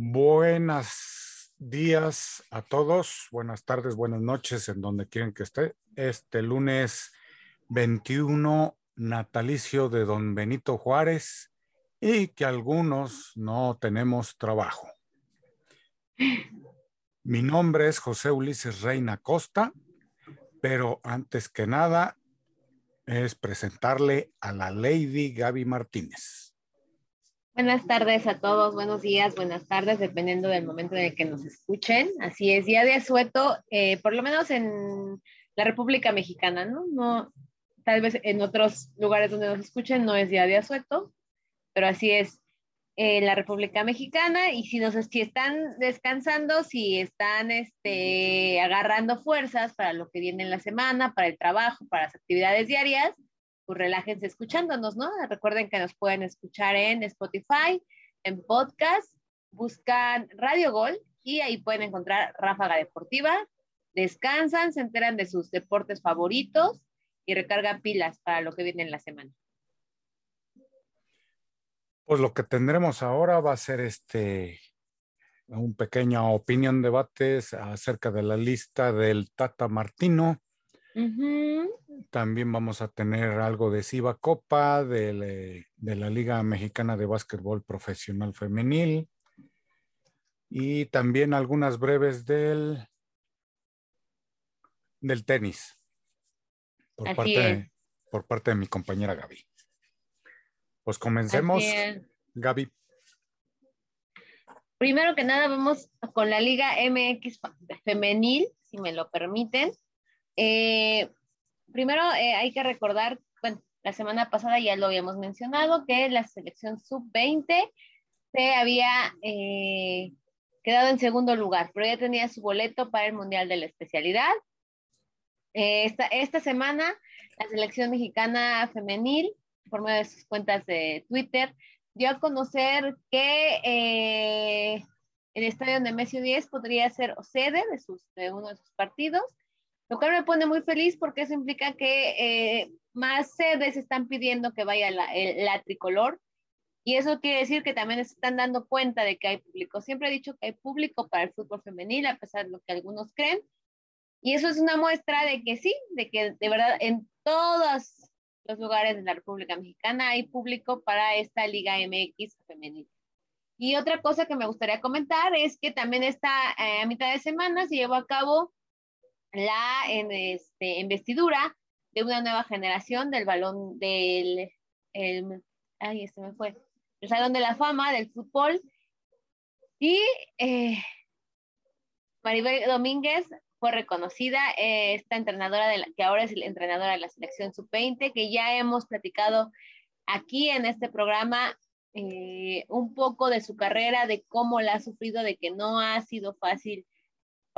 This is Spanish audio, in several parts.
Buenos días a todos, buenas tardes, buenas noches, en donde quieren que esté. Este lunes 21 natalicio de don Benito Juárez y que algunos no tenemos trabajo. Mi nombre es José Ulises Reina Costa, pero antes que nada es presentarle a la Lady Gaby Martínez. Buenas tardes a todos, buenos días, buenas tardes, dependiendo del momento en que nos escuchen. Así es, día de asueto, eh, por lo menos en la República Mexicana, ¿no? No, tal vez en otros lugares donde nos escuchen no es día de asueto, pero así es en la República Mexicana y si nos si están descansando, si están este, agarrando fuerzas para lo que viene en la semana, para el trabajo, para las actividades diarias, pues relájense escuchándonos, ¿no? Recuerden que nos pueden escuchar en Spotify, en podcast, buscan Radio Gol y ahí pueden encontrar Ráfaga Deportiva, descansan, se enteran de sus deportes favoritos y recargan pilas para lo que viene en la semana. Pues lo que tendremos ahora va a ser este un pequeño opinión debates acerca de la lista del Tata Martino. También vamos a tener algo de Siva Copa, de, la Liga Mexicana de Básquetbol Profesional Femenil y también algunas breves del, del tenis por parte, por parte de mi compañera Gaby. Pues comencemos, Gaby. Primero que nada, vamos con la Liga MX femenil, si me lo permiten. Eh, primero eh, hay que recordar, bueno, la semana pasada ya lo habíamos mencionado, que la selección sub-20 se había eh, quedado en segundo lugar, pero ya tenía su boleto para el Mundial de la Especialidad. Esta, esta semana, la selección mexicana femenil, por medio de sus cuentas de Twitter, dio a conocer que el estadio de Messi 10 podría ser sede de uno de sus partidos lo cual me pone muy feliz porque eso implica que eh, más sedes están pidiendo que vaya la, la, tricolor y eso quiere decir que también están dando cuenta de que hay público. Siempre he dicho que hay público para el fútbol femenil, a pesar de lo que algunos creen. Y eso es una muestra de que sí, de que de verdad en todos los lugares de la República Mexicana hay público para esta Liga MX femenil. Y otra cosa que me gustaría comentar es que también está eh, a mitad de semana se llevó a cabo la este, investidura de una nueva generación del balón del, el, ay, este me fue, el Salón de la Fama del fútbol. Y eh, Maribel Domínguez fue reconocida, eh, esta entrenadora de la, que ahora es la entrenadora de la selección sub-20, que ya hemos platicado aquí en este programa eh, un poco de su carrera, de cómo la ha sufrido, de que no ha sido fácil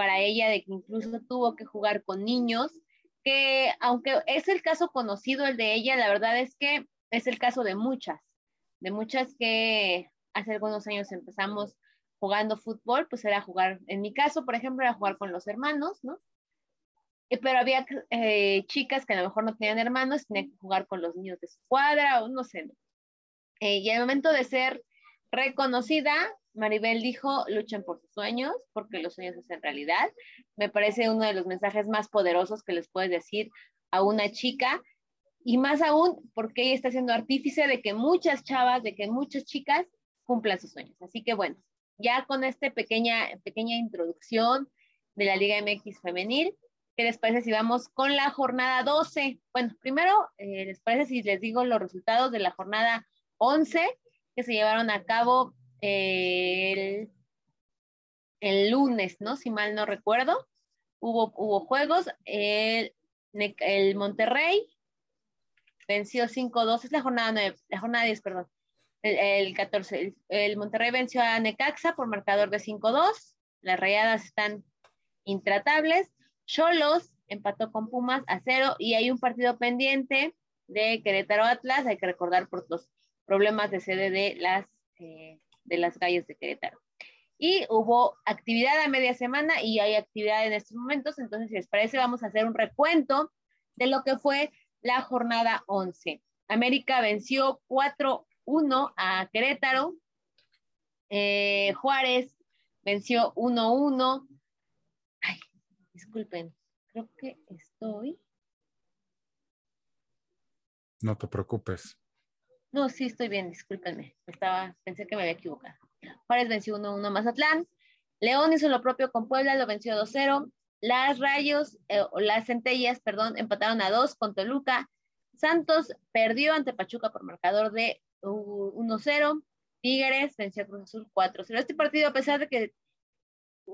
para ella de que incluso tuvo que jugar con niños, que aunque es el caso conocido el de ella, la verdad es que es el caso de muchas, de muchas que hace algunos años empezamos jugando fútbol, pues era jugar, en mi caso, por ejemplo, era jugar con los hermanos, ¿no? Eh, pero había eh, chicas que a lo mejor no tenían hermanos, tenían que jugar con los niños de su cuadra o no sé. Eh, y al momento de ser reconocida, Maribel dijo, luchen por sus sueños, porque los sueños hacen realidad. Me parece uno de los mensajes más poderosos que les puedes decir a una chica, y más aún porque ella está siendo artífice de que muchas chavas, de que muchas chicas cumplan sus sueños. Así que bueno, ya con esta pequeña, pequeña introducción de la Liga MX femenil, ¿qué les parece si vamos con la jornada 12? Bueno, primero, eh, ¿les parece si les digo los resultados de la jornada 11 que se llevaron a cabo el, el lunes, ¿no? Si mal no recuerdo, hubo, hubo juegos. El, el Monterrey venció 5-2, es la jornada 9, la jornada 10, perdón. El, 14, el, Monterrey venció a Necaxa por marcador de 5-2. Las rayadas están intratables. Cholos empató con Pumas a cero y hay un partido pendiente de Querétaro Atlas. Hay que recordar por los problemas de sede de las eh, de las calles de Querétaro. Y hubo actividad a media semana y hay actividad en estos momentos, entonces si les parece vamos a hacer un recuento de lo que fue la jornada 11. América venció 4-1 a Querétaro. Eh, Juárez venció 1-1. Ay, disculpen, creo que estoy. No te preocupes. No, sí estoy bien, discúlpenme. Estaba, pensé que me había equivocado. Juárez venció 1-1 Mazatlán. León hizo lo propio con Puebla, lo venció 2-0. Las Rayos, eh, o las Centellas, perdón, empataron a 2 con Toluca. Santos perdió ante Pachuca por marcador de 1-0. Tigres venció a Cruz Azul 4-0. Este partido, a pesar de que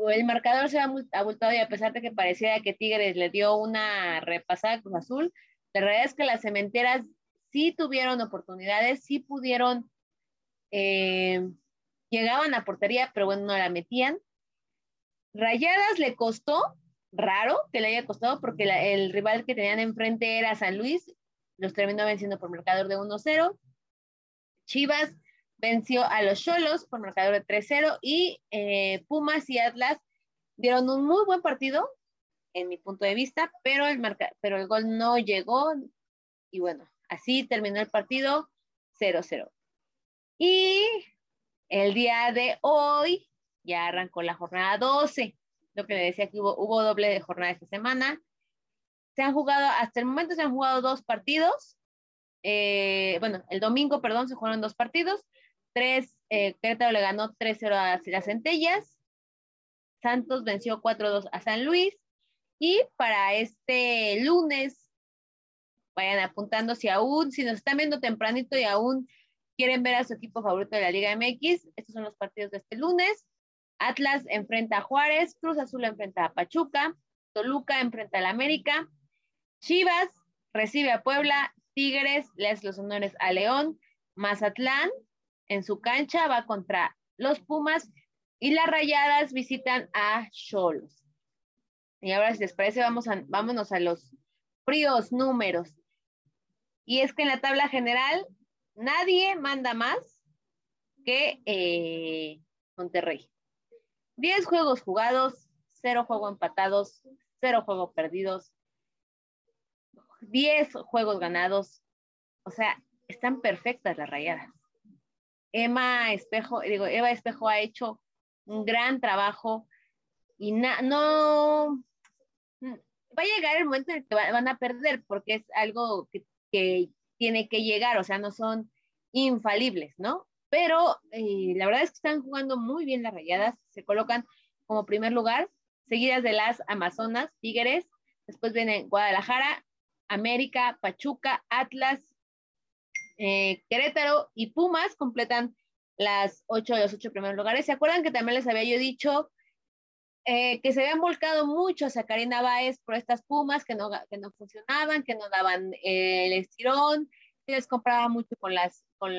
el marcador se ha abultado y a pesar de que pareciera que Tigres le dio una repasada a Cruz Azul, la realidad es que las cementeras sí tuvieron oportunidades, sí pudieron, eh, llegaban a portería, pero bueno, no la metían. Rayadas le costó, raro que le haya costado, porque el rival que tenían enfrente era San Luis, los terminó venciendo por marcador de 1-0. Chivas venció a los Cholos por marcador de 3-0 y eh, Pumas y Atlas dieron un muy buen partido, en mi punto de vista, pero el, pero el gol no llegó y bueno, así terminó el partido 0-0. Y el día de hoy ya arrancó la jornada 12, lo que le decía que hubo, hubo doble de jornada esta semana. Se han jugado, hasta el momento se han jugado dos partidos. Eh, bueno, el domingo, perdón, se jugaron dos partidos. Tres, eh, Querétaro le ganó 3-0 a las Centellas. Santos venció 4-2 a San Luis. Y para este lunes, vayan apuntando si aún, si nos están viendo tempranito y aún quieren ver a su equipo favorito de la Liga MX, estos son los partidos de este lunes. Atlas enfrenta a Juárez, Cruz Azul enfrenta a Pachuca, Toluca enfrenta al América, Chivas recibe a Puebla, Tigres le hace los honores a León, Mazatlán en su cancha va contra los Pumas y las Rayadas visitan a Cholos. Y ahora, si les parece, vamos a, vámonos a los fríos números. Y es que en la tabla general nadie manda más que eh, Monterrey. Diez juegos jugados, cero juegos empatados, cero juegos perdidos, diez juegos ganados. O sea, están perfectas las rayadas. Emma Espejo, digo, Eva Espejo ha hecho un gran trabajo y no, va a llegar el momento en el que van a perder porque es algo que, tiene que llegar, o sea, no son infalibles, ¿no? Pero eh, la verdad es que están jugando muy bien las rayadas, se colocan como primer lugar, seguidas de las Amazonas, Tigres, después vienen Guadalajara, América, Pachuca, Atlas, eh, Querétaro y Pumas completan las ocho de los ocho primeros lugares. ¿Se acuerdan que también les había yo dicho eh, que se habían volcado mucho a Karina Báez por estas Pumas que no, que no funcionaban, que no daban eh, el estirón, que les compraba mucho con las, con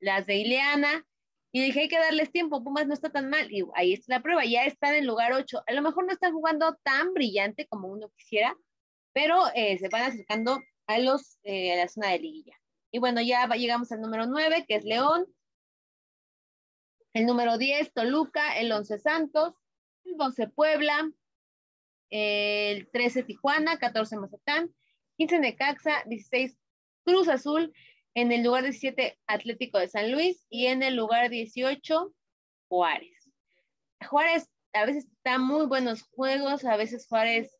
las de Ileana? Y dije, hay que darles tiempo, Pumas no está tan mal. Y ahí está la prueba, ya están en lugar 8. A lo mejor no están jugando tan brillante como uno quisiera, pero se van acercando a, los, eh, a la zona de liguilla. Y bueno, ya llegamos al número 9, que es León. El número 10, Toluca. El 11, Santos. El 12, Puebla. El 13, Tijuana. 14, Mazatlán. 15, Necaxa. 16, Cruz Azul. En el lugar 17, Atlético de San Luis. Y en el lugar 18, Juárez. Juárez a veces está muy buenos juegos, a veces Juárez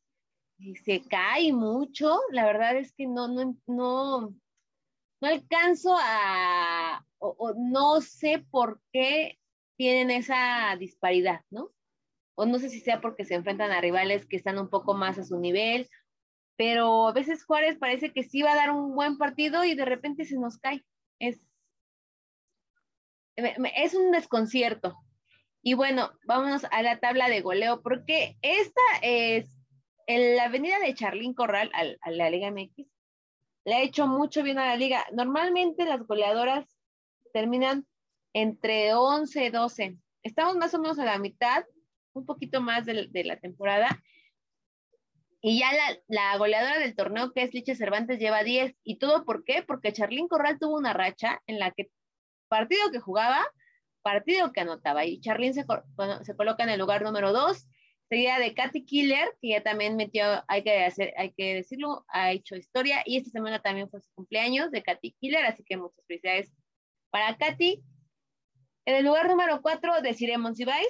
se cae mucho, la verdad es que no, no, no, no alcanzo a, o, no sé por qué tienen esa disparidad, ¿no? O no sé si sea porque se enfrentan a rivales que están un poco más a su nivel, pero a veces Juárez parece que sí va a dar un buen partido y de repente se nos cae. Es, es un desconcierto. Y bueno, vámonos a la tabla de goleo, porque esta es la avenida de Charlín Corral a, la Liga MX le ha hecho mucho bien a la liga. Normalmente las goleadoras terminan entre 11 y 12. Estamos más o menos a la mitad, un poquito más de, la temporada. Y ya la, goleadora del torneo, que es Liche Cervantes, lleva 10. ¿Y todo por qué? Porque Charlín Corral tuvo una racha en la que partido que jugaba, partido que anotaba. Y Charlín se, se coloca en el lugar número 2 seguida de Katy Killer, que ya también metió, hay que, hacer, hay que decirlo, ha hecho historia, y esta semana también fue su cumpleaños de Katy Killer, así que muchas felicidades para Katy. En el lugar número 4, Desiree Monsiváis,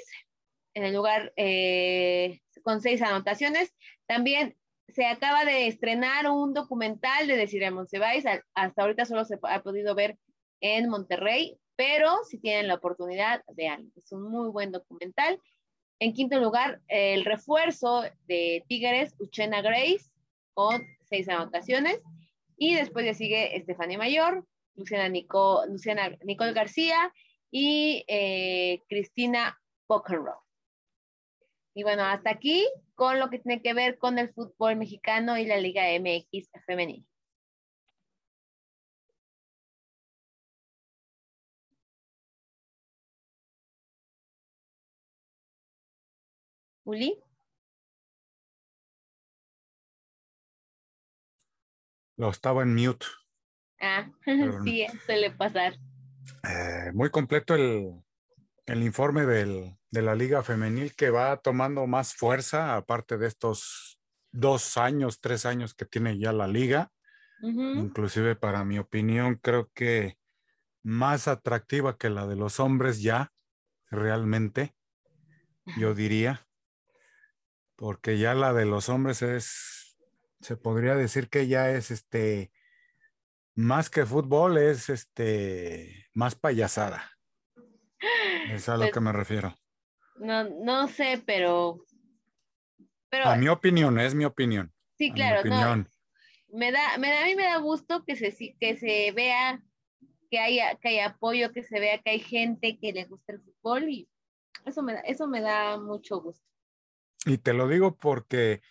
en el lugar eh, con seis anotaciones. También se acaba de estrenar un documental de Desiree Monsiváis. Hasta ahorita solo se ha podido ver en Monterrey, pero si tienen la oportunidad, vean. Es un muy buen documental. En quinto lugar, el refuerzo de Tigres, Uchena Grace, con seis anotaciones. Y después ya sigue Estefania Mayor, Luciana, Nico, Luciana Nicole García y eh, Cristina Pockenrow. Y bueno, hasta aquí con lo que tiene que ver con el fútbol mexicano y la Liga MX femenil. Uli. Lo estaba en mute. Ah, sí, suele pasar. Eh, muy completo el, el informe del, de la Liga Femenil que va tomando más fuerza, aparte de estos dos años, tres años que tiene ya la liga. Inclusive para mi opinión, creo que más atractiva que la de los hombres ya, realmente, yo diría, porque ya la de los hombres es, se podría decir que ya es este, más que fútbol, es este, más payasada. Es a lo pues que me refiero. No, no sé, pero, pero. A mi opinión, es mi opinión. Sí, claro. me da, me da, a mí me da gusto que se, que se vea que haya, que hay apoyo, que se vea que hay gente que le gusta el fútbol y eso me da, eso me da mucho gusto. Y te lo digo porque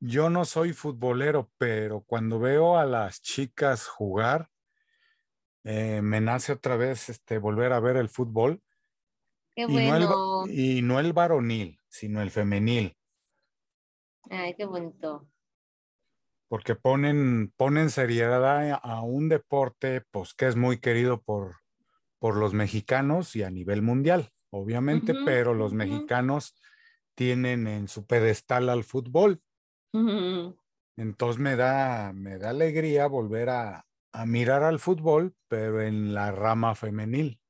yo no soy futbolero, pero cuando veo a las chicas jugar, eh, me nace otra vez este, volver a ver el fútbol y, no el, varonil, sino el femenil. Ay, qué bonito. Porque ponen, ponen seriedad a, un deporte pues, que es muy querido por, por los mexicanos y a nivel mundial, obviamente, pero los mexicanos tienen en su pedestal al fútbol. Entonces me da, me da alegría volver a, a mirar al fútbol, pero en la rama femenil.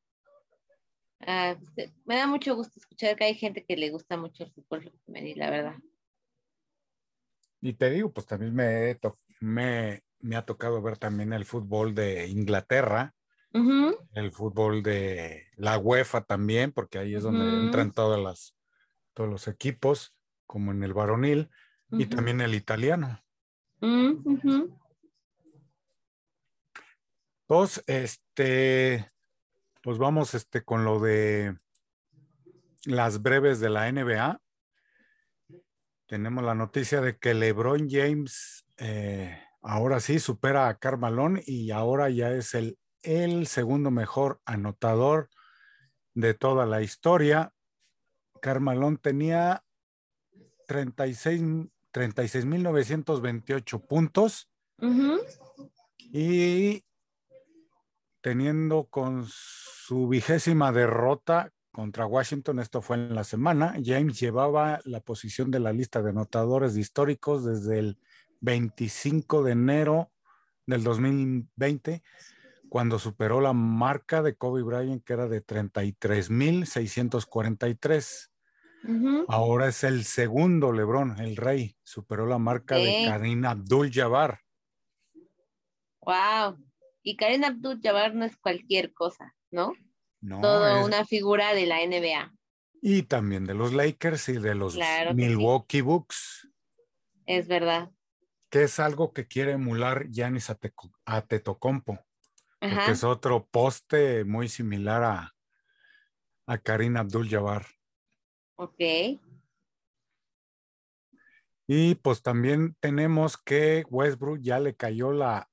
Ah, me da mucho gusto escuchar que hay gente que le gusta mucho el fútbol femenil, la verdad. Y te digo, pues también me, me, me ha tocado ver también el fútbol de Inglaterra, el fútbol de la UEFA también, porque ahí es donde entran todas las, todos los equipos, como en el varonil, y también el italiano. Pues, este, pues vamos este, con lo de las breves de la NBA. Tenemos la noticia de que LeBron James eh, ahora sí supera a Carmalón y ahora ya es el, el segundo mejor anotador de toda la historia. Carmalón tenía 36.928 puntos y teniendo con su vigésima derrota contra Washington, esto fue en la semana, James llevaba la posición de la lista de anotadores históricos desde el 25 de enero del 2020, cuando superó la marca de Kobe Bryant, que era de 33.643. Ahora es el segundo LeBron, el rey, superó la marca de Karim Abdul-Jabbar. Wow. Y Karen Abdul-Jabbar no es cualquier cosa, ¿no? No. Todo una figura de la NBA. Y también de los Lakers y de los Milwaukee Bucks. Es verdad. Que es algo que quiere emular Giannis Tetocompo. Porque es otro poste muy similar a, a Karim Abdul-Jabbar. Ok. Y pues también tenemos que Westbrook ya le cayó la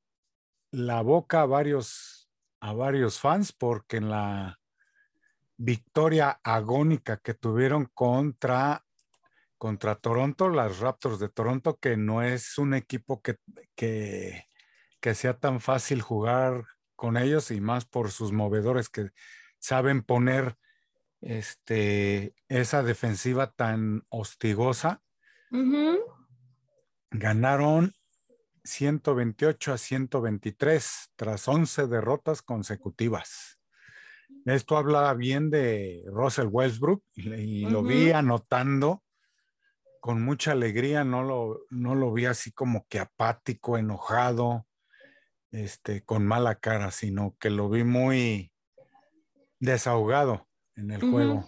la boca a varios, a varios fans porque en la victoria agónica que tuvieron contra, contra Toronto, las Raptors de Toronto, que no es un equipo que, que, que sea tan fácil jugar con ellos y más por sus movedores que saben poner este, esa defensiva tan hostigosa. Ganaron 128 a 123 tras 11 derrotas consecutivas. esto habla bien de Russell Westbrook y, lo vi anotando con mucha alegría, no lo, no lo vi así como que apático, enojado, este, con mala cara, sino que lo vi muy desahogado en el juego.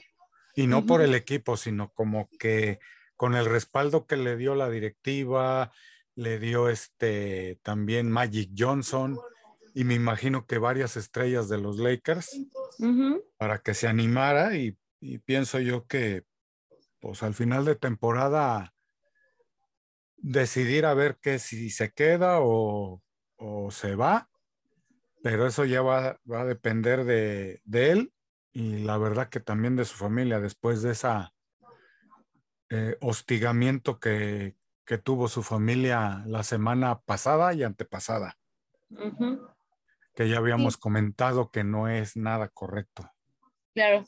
Y no por el equipo, sino como que con el respaldo que le dio la directiva, le dio este también Magic Johnson y me imagino que varias estrellas de los Lakers para que se animara y, pienso yo que pues al final de temporada decidir a ver qué si se queda o, se va, pero eso ya va, a depender de, él y la verdad que también de su familia después de esa eh, hostigamiento que, tuvo su familia la semana pasada y antepasada que ya habíamos comentado que no es nada correcto. Claro.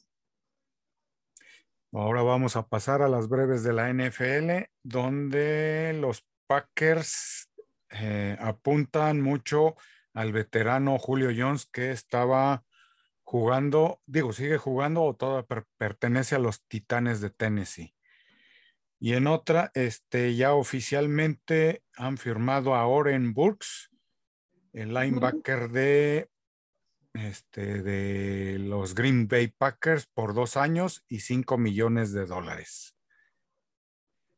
Ahora vamos a pasar a las breves de la NFL, donde los Packers eh, apuntan mucho al veterano Julio Jones que estaba jugando, digo, sigue jugando o todo pertenece a los Titanes de Tennessee. Y en otra, este, ya oficialmente han firmado a Oren Burks el linebacker de, este, de los Green Bay Packers por dos años y cinco millones de dólares.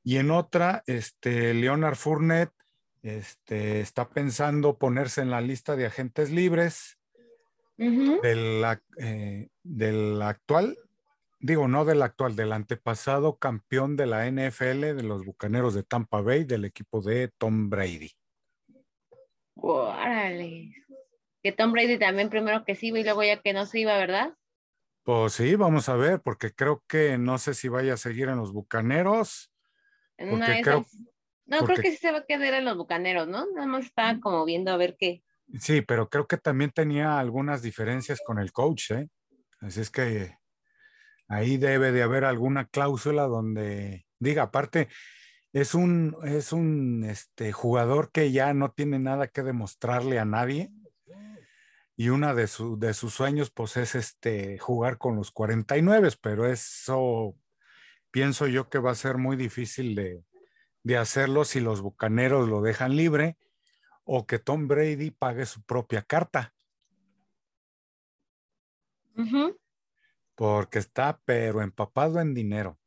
Y en otra, este, Leonard Fournette este, está pensando ponerse en la lista de agentes libres del, eh, del actual, digo, no del actual, del antepasado campeón de la NFL de los Bucaneros de Tampa Bay, del equipo de Tom Brady. Órale. Que Tom Brady también primero que sí y luego ya que no se iba, ¿verdad? Pues sí, vamos a ver, porque creo que no sé si vaya a seguir en los Bucaneros. En una creo, No, creo que sí se va a quedar en los Bucaneros, ¿no? Nada más estaba como viendo a ver qué. Sí, pero creo que también tenía algunas diferencias con el coach, ¿eh? Así es que ahí debe de haber alguna cláusula donde diga, aparte, es un, es un este, jugador que ya no tiene nada que demostrarle a nadie. Y una de, de sus sueños, pues, es este, jugar con los 49, pero eso pienso yo que va a ser muy difícil de, hacerlo si los bucaneros lo dejan libre o que Tom Brady pague su propia carta. Porque está, pero empapado en dinero.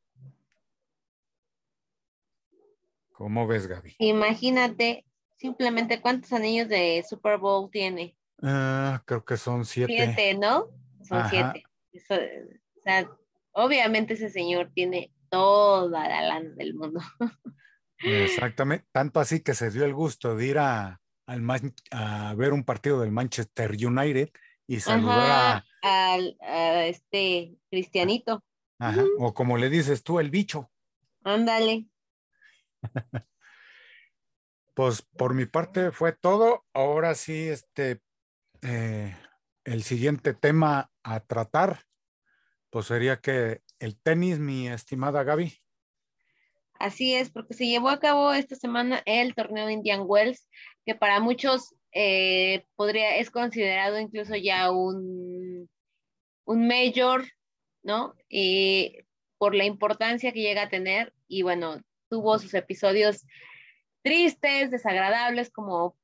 ¿Cómo ves, Gaby? Imagínate simplemente cuántos anillos de Super Bowl tiene. Ah, creo que son siete. Siete, ¿no? Son siete. o sea, obviamente ese señor tiene toda la lana del mundo. Exactamente, tanto así que se dio el gusto de ir a, a ver un partido del Manchester United y saludar a, este Cristianito. Ajá, o como le dices tú, el bicho. Ándale. Pues por mi parte fue todo. Ahora sí, este, eh, el siguiente tema a tratar, pues sería que el tenis, mi estimada Gaby. Así es, porque se llevó a cabo esta semana el torneo Indian Wells, que para muchos eh, podría, es considerado incluso ya un, un mayor, ¿no? Y por la importancia que llega a tener. Y bueno, tuvo sus episodios tristes, desagradables, como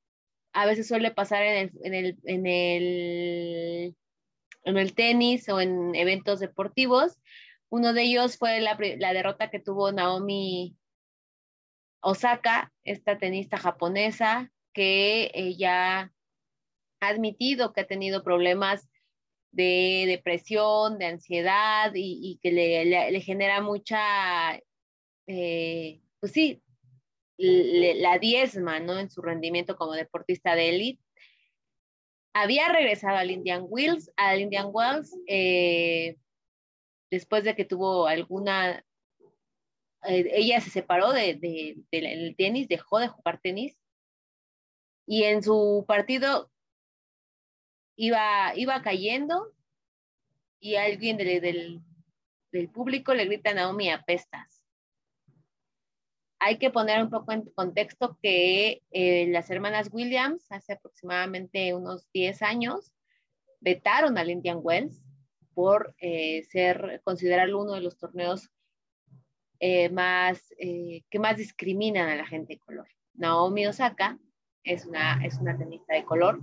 a veces suele pasar en el, en el, en el, en el tenis o en eventos deportivos. Uno de ellos fue la, la derrota que tuvo Naomi Osaka, esta tenista japonesa, que ella ha admitido que ha tenido problemas de depresión, de ansiedad y, que le, genera mucha eh, pues sí, la diezma, ¿no? En su rendimiento como deportista de élite. Había regresado al Indian Wells, al Indian Wells, eh, después de que tuvo alguna, eh, ella se separó de, del tenis, dejó de jugar tenis, y en su partido iba, iba cayendo y alguien del, del público le grita a Naomi apestas hay que poner un poco en contexto que eh, las hermanas Williams hace aproximadamente unos 10 años vetaron al Indian Wells por eh, ser, considerarlo uno de los torneos eh, más, que más discriminan a la gente de color. Naomi Osaka es una, es una tenista de color.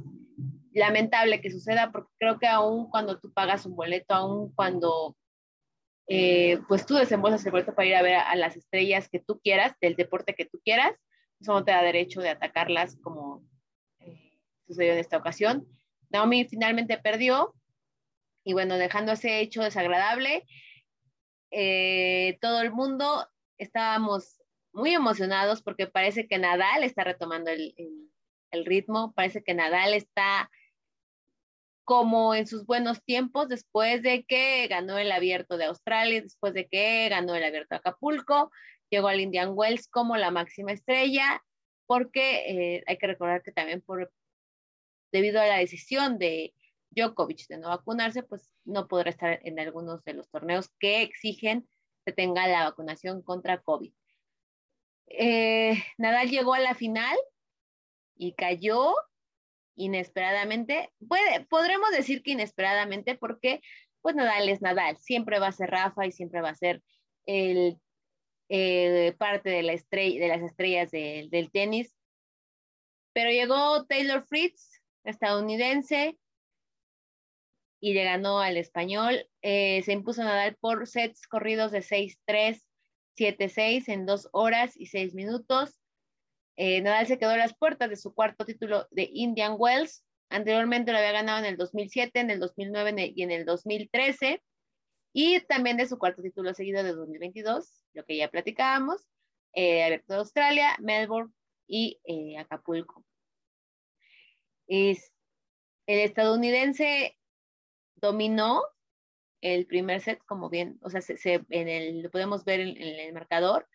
Lamentable que suceda porque creo que aún cuando tú pagas un boleto, aún cuando pues tú desembolsas el boleto para ir a ver a, las estrellas que tú quieras, del deporte que tú quieras, eso no te da derecho de atacarlas como sucedió en esta ocasión. Naomi finalmente perdió y bueno, dejando ese hecho desagradable, eh, todo el mundo estábamos muy emocionados porque parece que Nadal está retomando el, ritmo, parece que Nadal está como en sus buenos tiempos después de que ganó el abierto de Australia, después de que ganó el abierto de Acapulco, llegó al Indian Wells como la máxima estrella, porque eh, hay que recordar que también por, debido a la decisión de Djokovic de no vacunarse, pues no podrá estar en algunos de los torneos que exigen que tenga la vacunación contra COVID. Eh, Nadal llegó a la final y cayó inesperadamente. Puede, podremos decir que inesperadamente porque pues Nadal es Nadal, siempre va a ser Rafa y siempre va a ser el, eh, parte de, la estrella, de las estrellas del tenis. Pero llegó Taylor Fritz, estadounidense, y le ganó al español. Eh, se impuso Nadal por sets corridos de 6-3, 7-6 en dos horas y seis minutos. Eh, Nadal se quedó a las puertas de su cuarto título de Indian Wells. Anteriormente lo había ganado en el 2007, en el 2009 y en el 2013. Y también de su cuarto título seguido de 2022, lo que ya platicábamos, eh, Abierto de Australia, Melbourne y eh, Acapulco. El estadounidense dominó el primer set, como bien, o sea, se, en el, lo podemos ver en, el marcador.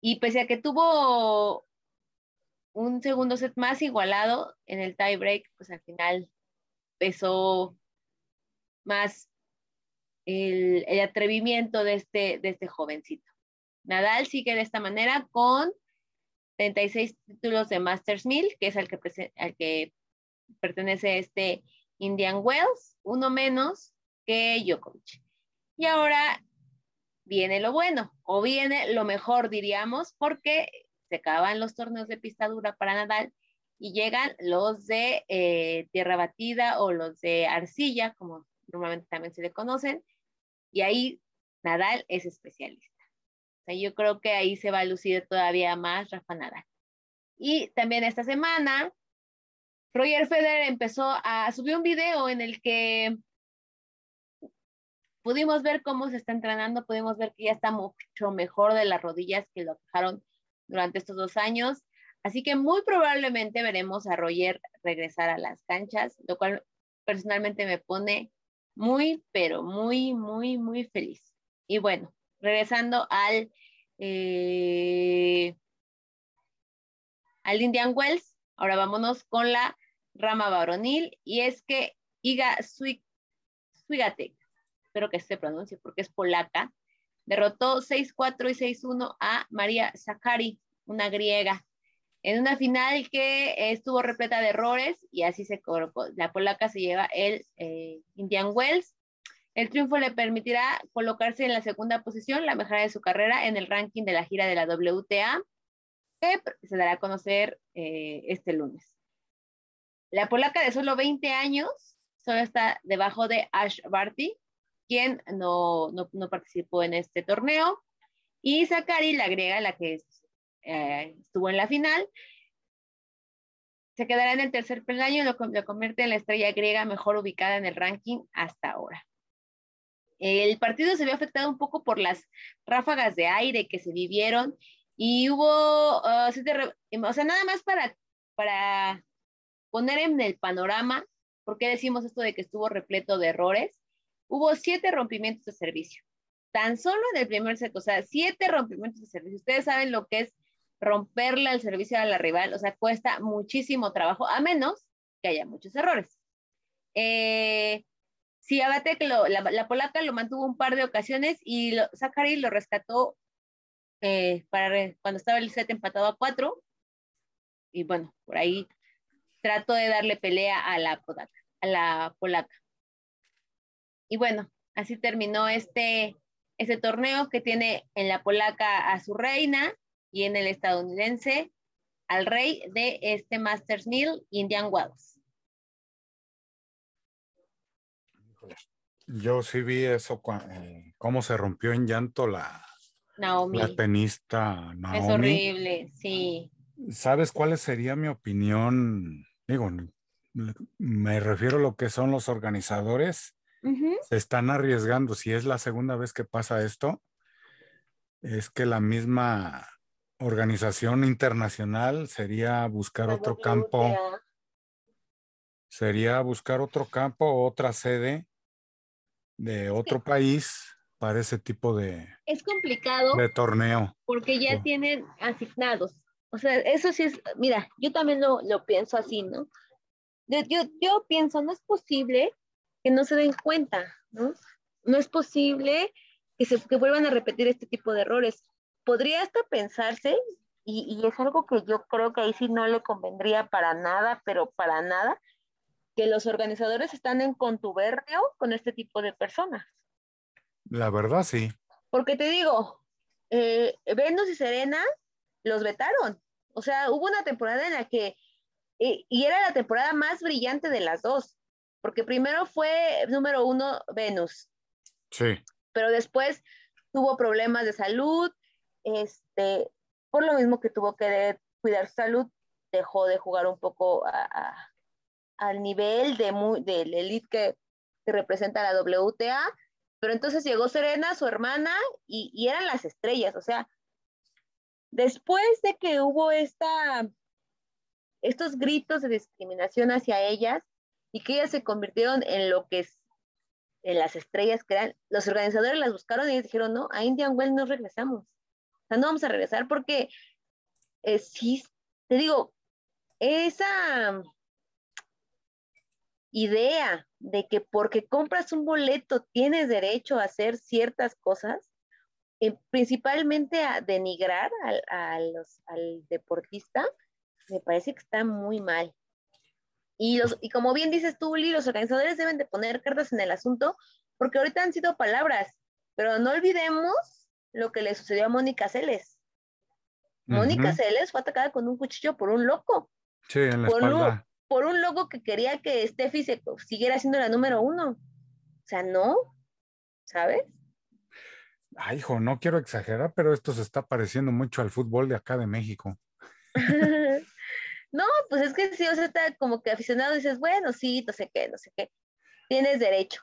Y pese a que tuvo un segundo set más igualado en el tie break, pues al final pesó más el, el, atrevimiento de este, de este jovencito. Nadal sigue de esta manera con 36 títulos de Masters 1000, que es al que, al que pertenece este Indian Wells, uno menos que Djokovic. Y ahora viene lo bueno, o viene lo mejor, diríamos, porque se acaban los torneos de pista dura para Nadal y llegan los de eh, tierra batida o los de arcilla, como normalmente también se le conocen, y ahí Nadal es especialista. O sea, yo creo que ahí se va a lucir todavía más Rafa Nadal. Y también esta semana Roger Federer empezó a subir un video en el que pudimos ver cómo se está entrenando, pudimos ver que ya está mucho mejor de las rodillas que lo dejaron durante estos dos años. Así que muy probablemente veremos a Roger regresar a las canchas, lo cual personalmente me pone muy, pero muy, muy, muy feliz. Y bueno, regresando al, eh, al Indian Wells, ahora vámonos con la rama varonil, y es que Iga Swiatek, espero que se pronuncie porque es polaca, derrotó 6-4 y 6-1 a María Zakari, una griega, en una final que estuvo repleta de errores y así se colocó. La polaca se lleva el eh, Indian Wells. El triunfo le permitirá colocarse en la segunda posición, la mejora de su carrera en el ranking de la gira de la WTA, que se dará a conocer eh, este lunes. La polaca de solo 20 años solo está debajo de Ash Barty, quien no, participó en este torneo. Y Zakari, la griega, la que eh, estuvo en la final, se quedará en el tercer peldaño y lo, lo, convierte en la estrella griega mejor ubicada en el ranking hasta ahora. El partido se vio afectado un poco por las ráfagas de aire que se vivieron y hubo, uh, o sea, nada más para, para poner en el panorama, ¿por qué decimos esto de que estuvo repleto de errores? Hubo siete rompimientos de servicio, tan solo en el primer set, o sea, siete rompimientos de servicio. Ustedes saben lo que es romperle el servicio a la rival, o sea, cuesta muchísimo trabajo, a menos que haya muchos errores. Eh, sí, la, polaca lo mantuvo un par de ocasiones y Zachary lo rescató eh, para cuando estaba el set empatado a cuatro. Y bueno, por ahí trató de darle pelea a la polaca. Y bueno, así terminó este, este torneo que tiene en la polaca a su reina y en el estadounidense al rey de este Masters Mill, Indian Wells. Yo sí vi eso, eh, cómo se rompió en llanto la, Naomi. la tenista Naomi. Es horrible, sí. ¿Sabes cuál sería mi opinión? Digo, me refiero a lo que son los organizadores. Se están arriesgando. Si es la segunda vez que pasa esto, es que la misma organización internacional sería buscar otro campo. Sería buscar otro campo, otra sede de otro país para ese tipo de, es complicado de torneo. Porque ya tienen asignados. O sea, eso sí es, mira, yo también lo, lo pienso así, ¿no? Yo, yo, pienso, no es posible que no se den cuenta, ¿no? No es posible que, se, que vuelvan a repetir este tipo de errores. Podría hasta pensarse, y, y es algo que yo creo que ahí sí no le convendría para nada, pero para nada, que los organizadores están en contubernio con este tipo de personas. La verdad, sí. Porque te digo, eh, Venus y Serena los vetaron. O sea, hubo una temporada en la que, eh, y era la temporada más brillante de las dos, porque primero fue número uno Venus. Sí. Pero después tuvo problemas de salud, este, por lo mismo que tuvo que cuidar su salud, dejó de jugar un poco a al nivel de del elite que, representa la WTA, pero entonces llegó Serena, su hermana, y, eran las estrellas, o sea, después de que hubo esta, estos gritos de discriminación hacia ellas y que ellas se convirtieron en lo que es, en las estrellas que eran, los organizadores las buscaron y dijeron, no, a Indian Well no regresamos, o sea, no vamos a regresar porque eh, sí, te digo, esa idea de que porque compras un boleto tienes derecho a hacer ciertas cosas, eh, principalmente a denigrar al, al deportista, me parece que está muy mal. Y, los, y como bien dices tú, Uli, los organizadores deben de poner cartas en el asunto, porque ahorita han sido palabras, pero no olvidemos lo que le sucedió a Mónica Celes. Mónica Celes fue atacada con un cuchillo por un loco. Sí, en la espalda por un logo que quería que Steffi se siguiera siendo la número uno. O sea, no, ¿sabes? Ay, hijo, no quiero exagerar, pero esto se está pareciendo mucho al fútbol de acá de México. no, pues es que si o sea, está como que aficionado dices, bueno, sí, no sé qué, no sé qué. Tienes derecho.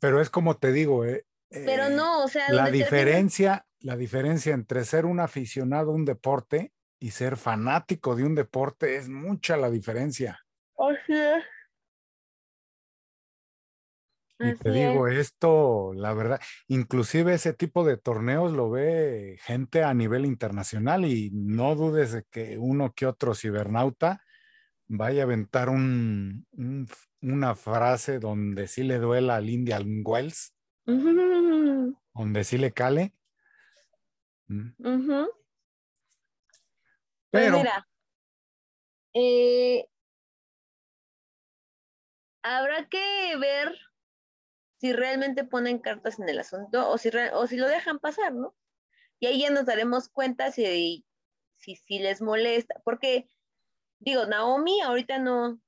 Pero es como te digo, eh, pero eh, no, o sea, la diferencia, la diferencia entre ser un aficionado a un deporte y ser fanático de un deporte es mucha la diferencia. Así es. Y te digo esto, la verdad, inclusive ese tipo de torneos lo ve gente a nivel internacional y no dudes de que uno que otro cibernauta vaya a aventar un, una frase donde sí le duela al Indian Wells, donde sí le cale. Mm. Pues Pero, mira, eh, habrá que ver si realmente ponen cartas en el asunto o si, o si lo dejan pasar, ¿no? Y ahí ya nos daremos cuenta si, si, les molesta, porque digo, Naomi ahorita no,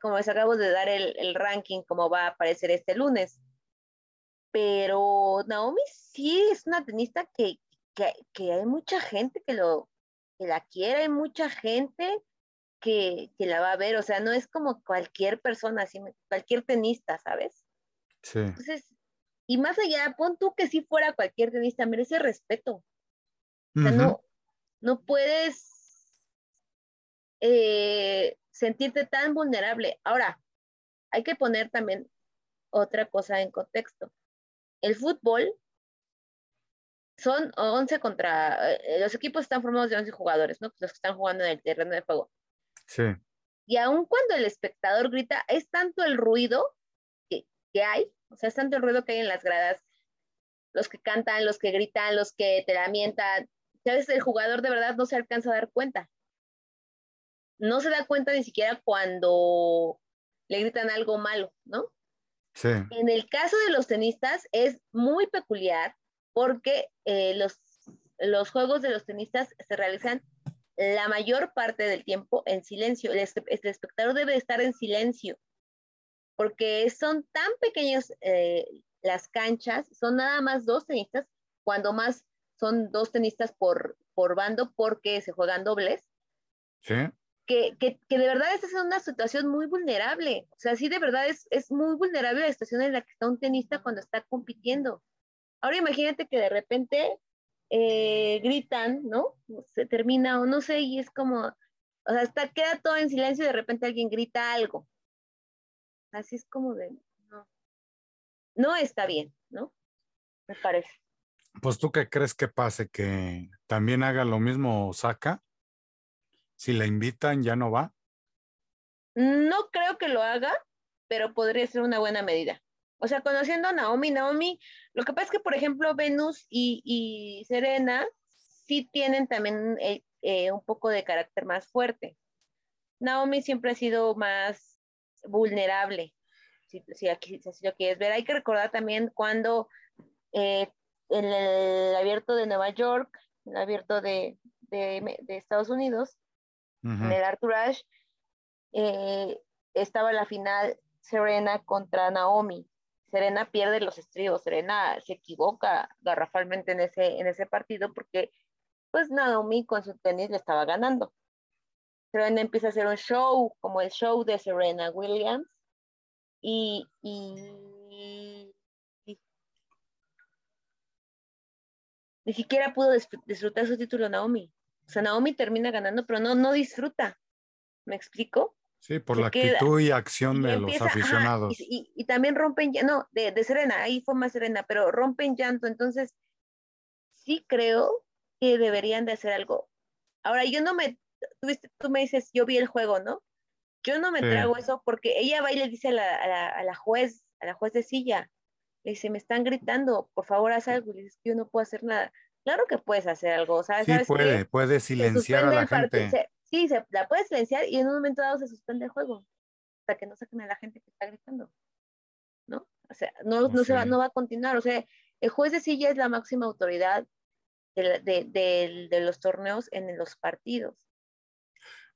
como les acabo de dar el, ranking, como va a aparecer este lunes, pero Naomi sí es una tenista que, que, hay mucha gente que, lo, que la quiere, hay mucha gente que, la va a ver, o sea, no es como cualquier persona, cualquier tenista, ¿sabes? Sí. Entonces, y más allá, pon tú que si fuera cualquier tenista, merece respeto. O sea, no, no puedes eh, sentirte tan vulnerable. Ahora, hay que poner también otra cosa en contexto. El fútbol son 11 contra, eh, los equipos están formados de 11 jugadores, ¿no? Los que están jugando en el terreno de juego. Sí. Y aun cuando el espectador grita, es tanto el ruido que, hay, o sea, es tanto el ruido que hay en las gradas, los que cantan, los que gritan, los que te lamentan, que a veces el jugador de verdad no se alcanza a dar cuenta. No se da cuenta ni siquiera cuando le gritan algo malo, ¿no? Sí. En el caso de los tenistas es muy peculiar porque eh, los, los juegos de los tenistas se realizan la mayor parte del tiempo en silencio. El, espectador debe estar en silencio porque son tan pequeños eh, las canchas, son nada más dos tenistas, cuando más son dos tenistas por, por bando porque se juegan dobles. Sí. Que, que, que, de verdad esta es una situación muy vulnerable. O sea, sí, de verdad es, es muy vulnerable la situación en la que está un tenista cuando está compitiendo. Ahora imagínate que de repente eh, gritan, ¿no? Se termina o no sé, y es como, o sea, está, queda todo en silencio y de repente alguien grita algo. Así es como de, no, no está bien, ¿no? Me parece. Pues tú qué crees que pase, que también haga lo mismo Osaka. Si la invitan, ya no va. No creo que lo haga, pero podría ser una buena medida. O sea, conociendo a Naomi, Naomi, lo que pasa es que, por ejemplo, Venus y, Serena sí tienen también eh, eh, un poco de carácter más fuerte. Naomi siempre ha sido más vulnerable, si, si, aquí, si lo quieres ver. Hay que recordar también cuando eh, en el abierto de Nueva York, el abierto de, de, Estados Unidos, en el Arthur Ashe, estaba la final Serena contra Naomi. Serena pierde los estribos, Serena se equivoca garrafalmente en ese, en ese partido porque pues Naomi con su tenis le estaba ganando. Serena empieza a hacer un show, como el show de Serena Williams, y, y, ni siquiera pudo disfrutar su título Naomi. O sea, Naomi termina ganando, pero no, no disfruta. ¿Me explico? Sí, por la actitud y acción de los aficionados. y, también rompen, no, de, de, Serena, ahí fue más Serena, pero rompen llanto, entonces sí creo que deberían de hacer algo. Ahora, yo no me, tú, tú me dices, yo vi el juego, ¿no? Yo no me trago eso porque ella va y le dice a la, a la, a la juez, a la juez de silla, le dice, me están gritando, por favor haz algo, y le dice, yo no puedo hacer nada. Claro que puedes hacer algo, ¿sabes? Sí, puede, puede silenciar a la gente. Sí, se, la puede silenciar y en un momento dado se suspende el juego hasta que no saquen a la gente que está gritando. ¿No? O sea, no, no, se va, no va a continuar. O sea, el juez de silla es la máxima autoridad de, de, de, los torneos en los partidos.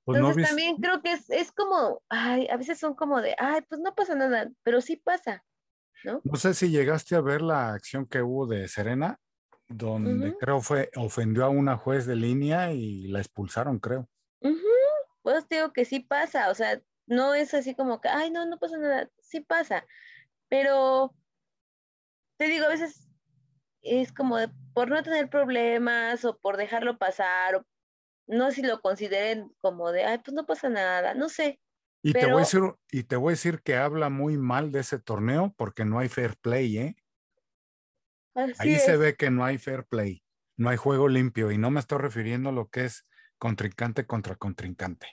Pues Entonces también creo que es, es como, ay, a veces son como de, ay, pues no pasa nada, pero sí pasa, ¿no? No sé si llegaste a ver la acción que hubo de Serena, donde creo fue, ofendió a una juez de línea y la expulsaron, creo. Pues digo que sí pasa, o sea, no es así como que, ay, no, no pasa nada, sí pasa, pero te digo, a veces es como de, por no tener problemas o por dejarlo pasar, o no si lo consideren como de, ay, pues no pasa nada, no sé. Y, te voy a decir, y te voy a decir que habla muy mal de ese torneo porque no hay fair play, ¿eh? Ahí se ve que no hay fair play, no hay juego limpio y no me estoy refiriendo a lo que es contrincante contra contrincante,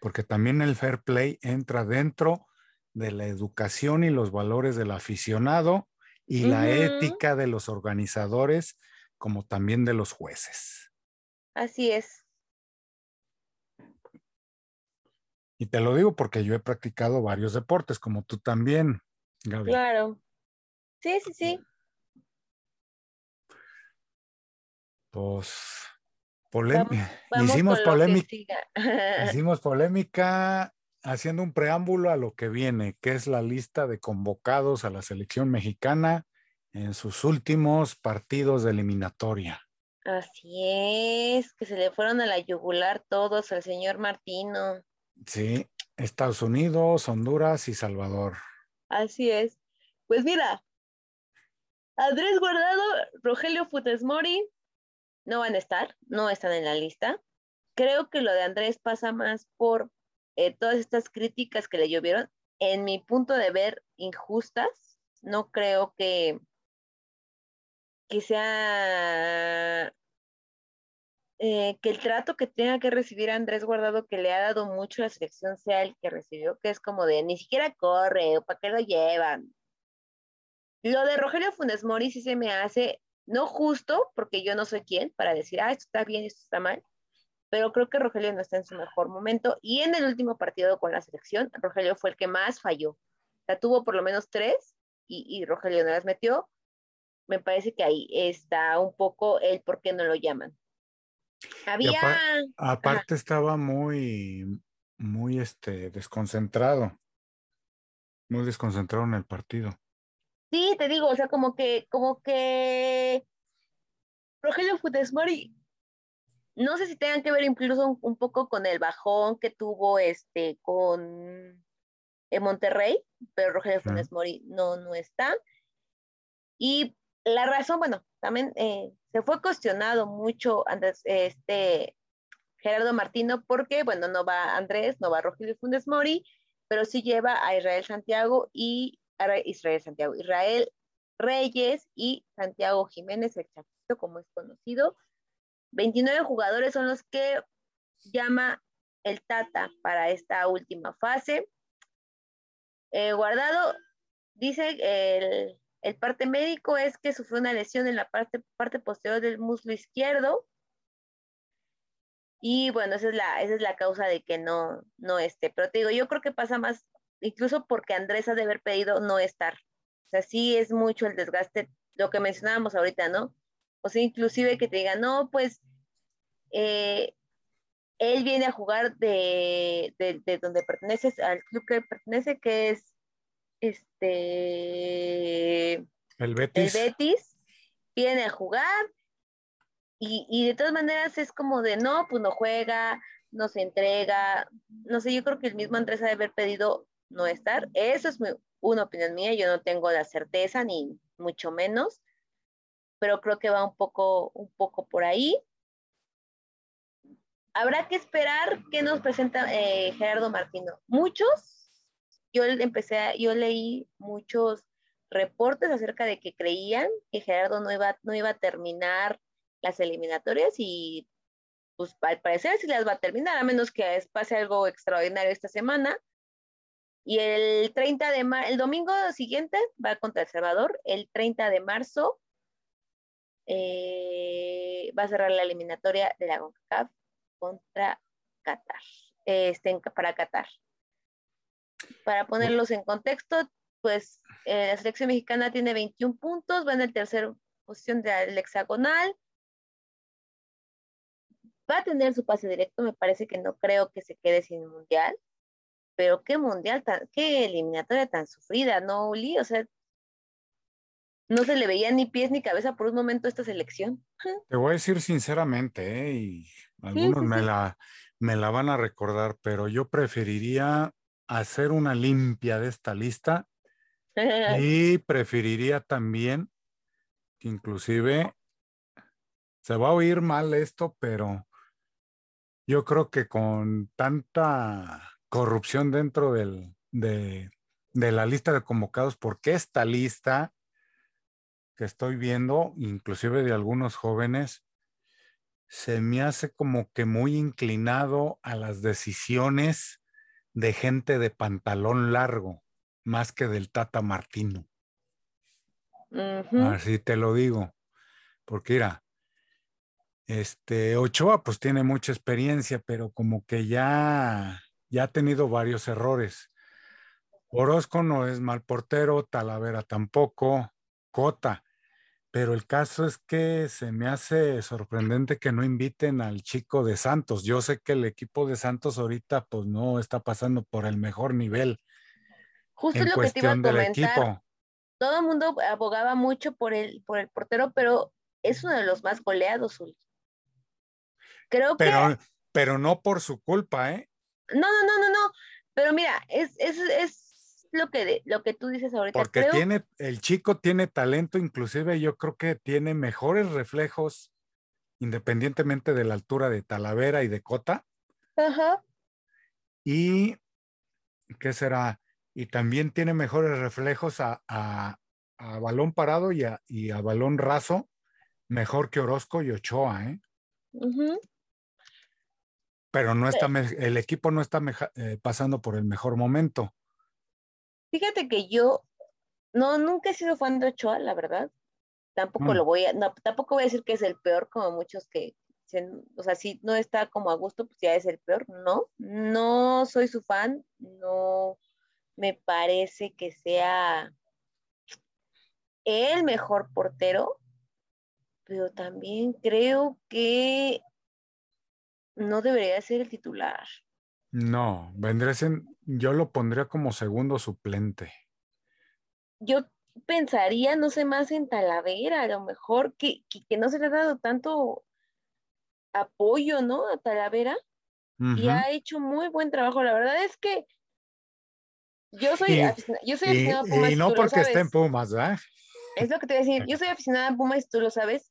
porque también el fair play entra dentro de la educación y los valores del aficionado y la ética de los organizadores, como también de los jueces. Así es. Y te lo digo porque yo he practicado varios deportes, como tú también, Gaby. Claro. Sí, sí, sí. Pues hicimos polémica. hicimos polémica haciendo un preámbulo a lo que viene, que es la lista de convocados a la selección mexicana en sus últimos partidos de eliminatoria. Así es, que se le fueron a la yugular todos al señor Martino. Sí, Estados Unidos, Honduras y Salvador. Así es. Pues mira, Andrés Guardado, Rogelio Futesmori, no van a estar, no están en la lista. Creo que lo de Andrés pasa más por eh, todas estas críticas que le llovieron, en mi punto de ver, injustas. No creo que, que sea eh, que el trato que tenga que recibir Andrés Guardado, que le ha dado mucho a la selección, sea el que recibió, que es como de ni siquiera corre, o para qué lo llevan. Lo de Rogelio Funes Mori sí se me hace no justo, porque yo no soy quien para decir, ah, esto está bien, esto está mal, pero creo que Rogelio no está en su mejor momento. Y en el último partido con la selección, Rogelio fue el que más falló. Sea, tuvo por lo menos tres y, Rogelio no las metió, me parece que ahí está un poco el por qué no lo llaman. Había... aparte estaba muy, muy este, desconcentrado, muy desconcentrado en el partido. Sí, te digo, o sea, como que, como que Rogelio Futesmori, no sé si tengan que ver incluso un, poco con el bajón que tuvo este con en Monterrey, pero Rogelio Funes Mori no, no está. Y la razón, bueno, también eh, se fue cuestionado mucho antes este Gerardo Martino porque, bueno, no va Andrés, no va Rogelio Funes Mori, pero sí lleva a Israel Santiago y a Israel Santiago, Israel Reyes y Santiago Jiménez, el como es conocido. 29 jugadores son los que llama el Tata para esta última fase. Eh, guardado, dice el, el, parte médico es que sufrió una lesión en la parte, parte posterior del muslo izquierdo. Y bueno, esa es la, esa es la causa de que no, no esté. Pero te digo, yo creo que pasa más, incluso porque Andrés ha de haber pedido no estar. O sea, sí es mucho el desgaste, lo que mencionábamos ahorita, ¿no? O sea, inclusive que te digan, no, pues eh, él viene a jugar de, donde perteneces, al club que pertenece, que es este el Betis. El Betis viene a jugar y, y, de todas maneras es como de no, pues no juega, no se entrega, no sé, yo creo que el mismo Andrés ha de haber pedido no estar. Eso es una opinión mía, yo no tengo la certeza ni mucho menos, pero creo que va un poco, un poco por ahí. Habrá que esperar qué nos presenta eh, Gerardo Martino. Muchos, yo empecé, yo leí muchos reportes acerca de que creían que Gerardo no iba, no iba a terminar las eliminatorias y pues al parecer sí las va a terminar, a menos que pase algo extraordinario esta semana. Y el 30 de marzo, el domingo siguiente va contra El Salvador, el 30 de marzo eh, va a cerrar la eliminatoria de la CONCACAF contra Qatar, este, para Qatar. Para ponerlos en contexto, pues eh, la selección mexicana tiene 21 puntos, va en la tercera posición del hexagonal. Va a tener su pase directo, me parece que no creo que se quede sin mundial, pero qué mundial, qué eliminatoria tan sufrida, ¿no, Uli? O sea, no se le veía ni pies ni cabeza por un momento esta selección. Te voy a decir sinceramente, ¿eh? y algunos me, La, me la van a recordar, pero yo preferiría hacer una limpia de esta lista y preferiría también que inclusive se va a oír mal esto, pero yo creo que con tanta corrupción dentro del, de, de la lista de convocados, porque esta lista que estoy viendo, inclusive de algunos jóvenes, se me hace como que muy inclinado a las decisiones de gente de pantalón largo, más que del Tata Martino. Así te lo digo. Porque mira, este Ochoa pues tiene mucha experiencia, pero como que ya, ya ha tenido varios errores. Orozco no es mal portero, Talavera tampoco, Cota. Pero el caso es que se me hace sorprendente que no inviten al chico de Santos. Yo sé que el equipo de Santos ahorita pues no está pasando por el mejor nivel. Justo lo que te iba a comentar. Equipo. Todo el mundo abogaba mucho por el, por el portero, pero es uno de los más goleados, Creo pero, que... Pero no por su culpa, ¿eh? No, no, no, no, no. Pero mira, es, es, es lo que, lo que tú dices ahorita. Porque tiene, el chico tiene talento, inclusive yo creo que tiene mejores reflejos, independientemente de la altura de Talavera y de Cota. Ajá. Y, ¿qué será? Y también tiene mejores reflejos a, a, balón parado y a, y a, balón raso, mejor que Orozco y Ochoa, ¿eh? Pero no está, el equipo no está eh, pasando por el mejor momento. Fíjate que yo no, nunca he sido fan de Ochoa, la verdad. Tampoco mm. lo voy a, no, tampoco voy a decir que es el peor, como muchos que, o sea, si no está como a gusto, pues ya es el peor. No, no soy su fan, no me parece que sea el mejor portero, pero también creo que no debería ser el titular. No, vendría en, yo lo pondría como segundo suplente. Yo pensaría, no sé, más en Talavera, a lo mejor que, que, no se le ha dado tanto apoyo, ¿no? A Talavera. Y ha hecho muy buen trabajo. La verdad es que yo soy, yo soy aficionada a Pumas. Y no porque esté en Pumas, ¿verdad? Es lo que te voy a decir. Yo soy aficionada a Pumas, tú lo sabes.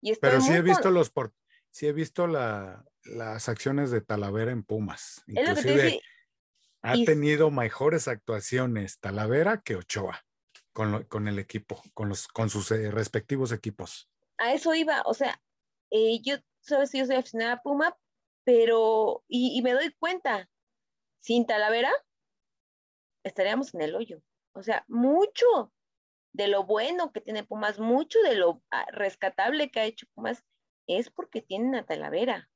Y Pero sí he visto los por, sí he visto la, las acciones de Talavera en Pumas. Inclusive ha tenido mejores actuaciones Talavera que Ochoa con, el equipo, con, los, con sus eh, respectivos equipos. A eso iba, o sea, eh, yo, sabes, yo soy aficionada a Puma, pero, y, me doy cuenta, sin Talavera, estaríamos en el hoyo. O sea, mucho de lo bueno que tiene Pumas, mucho de lo ah, rescatable que ha hecho Pumas, es porque tienen a Talavera.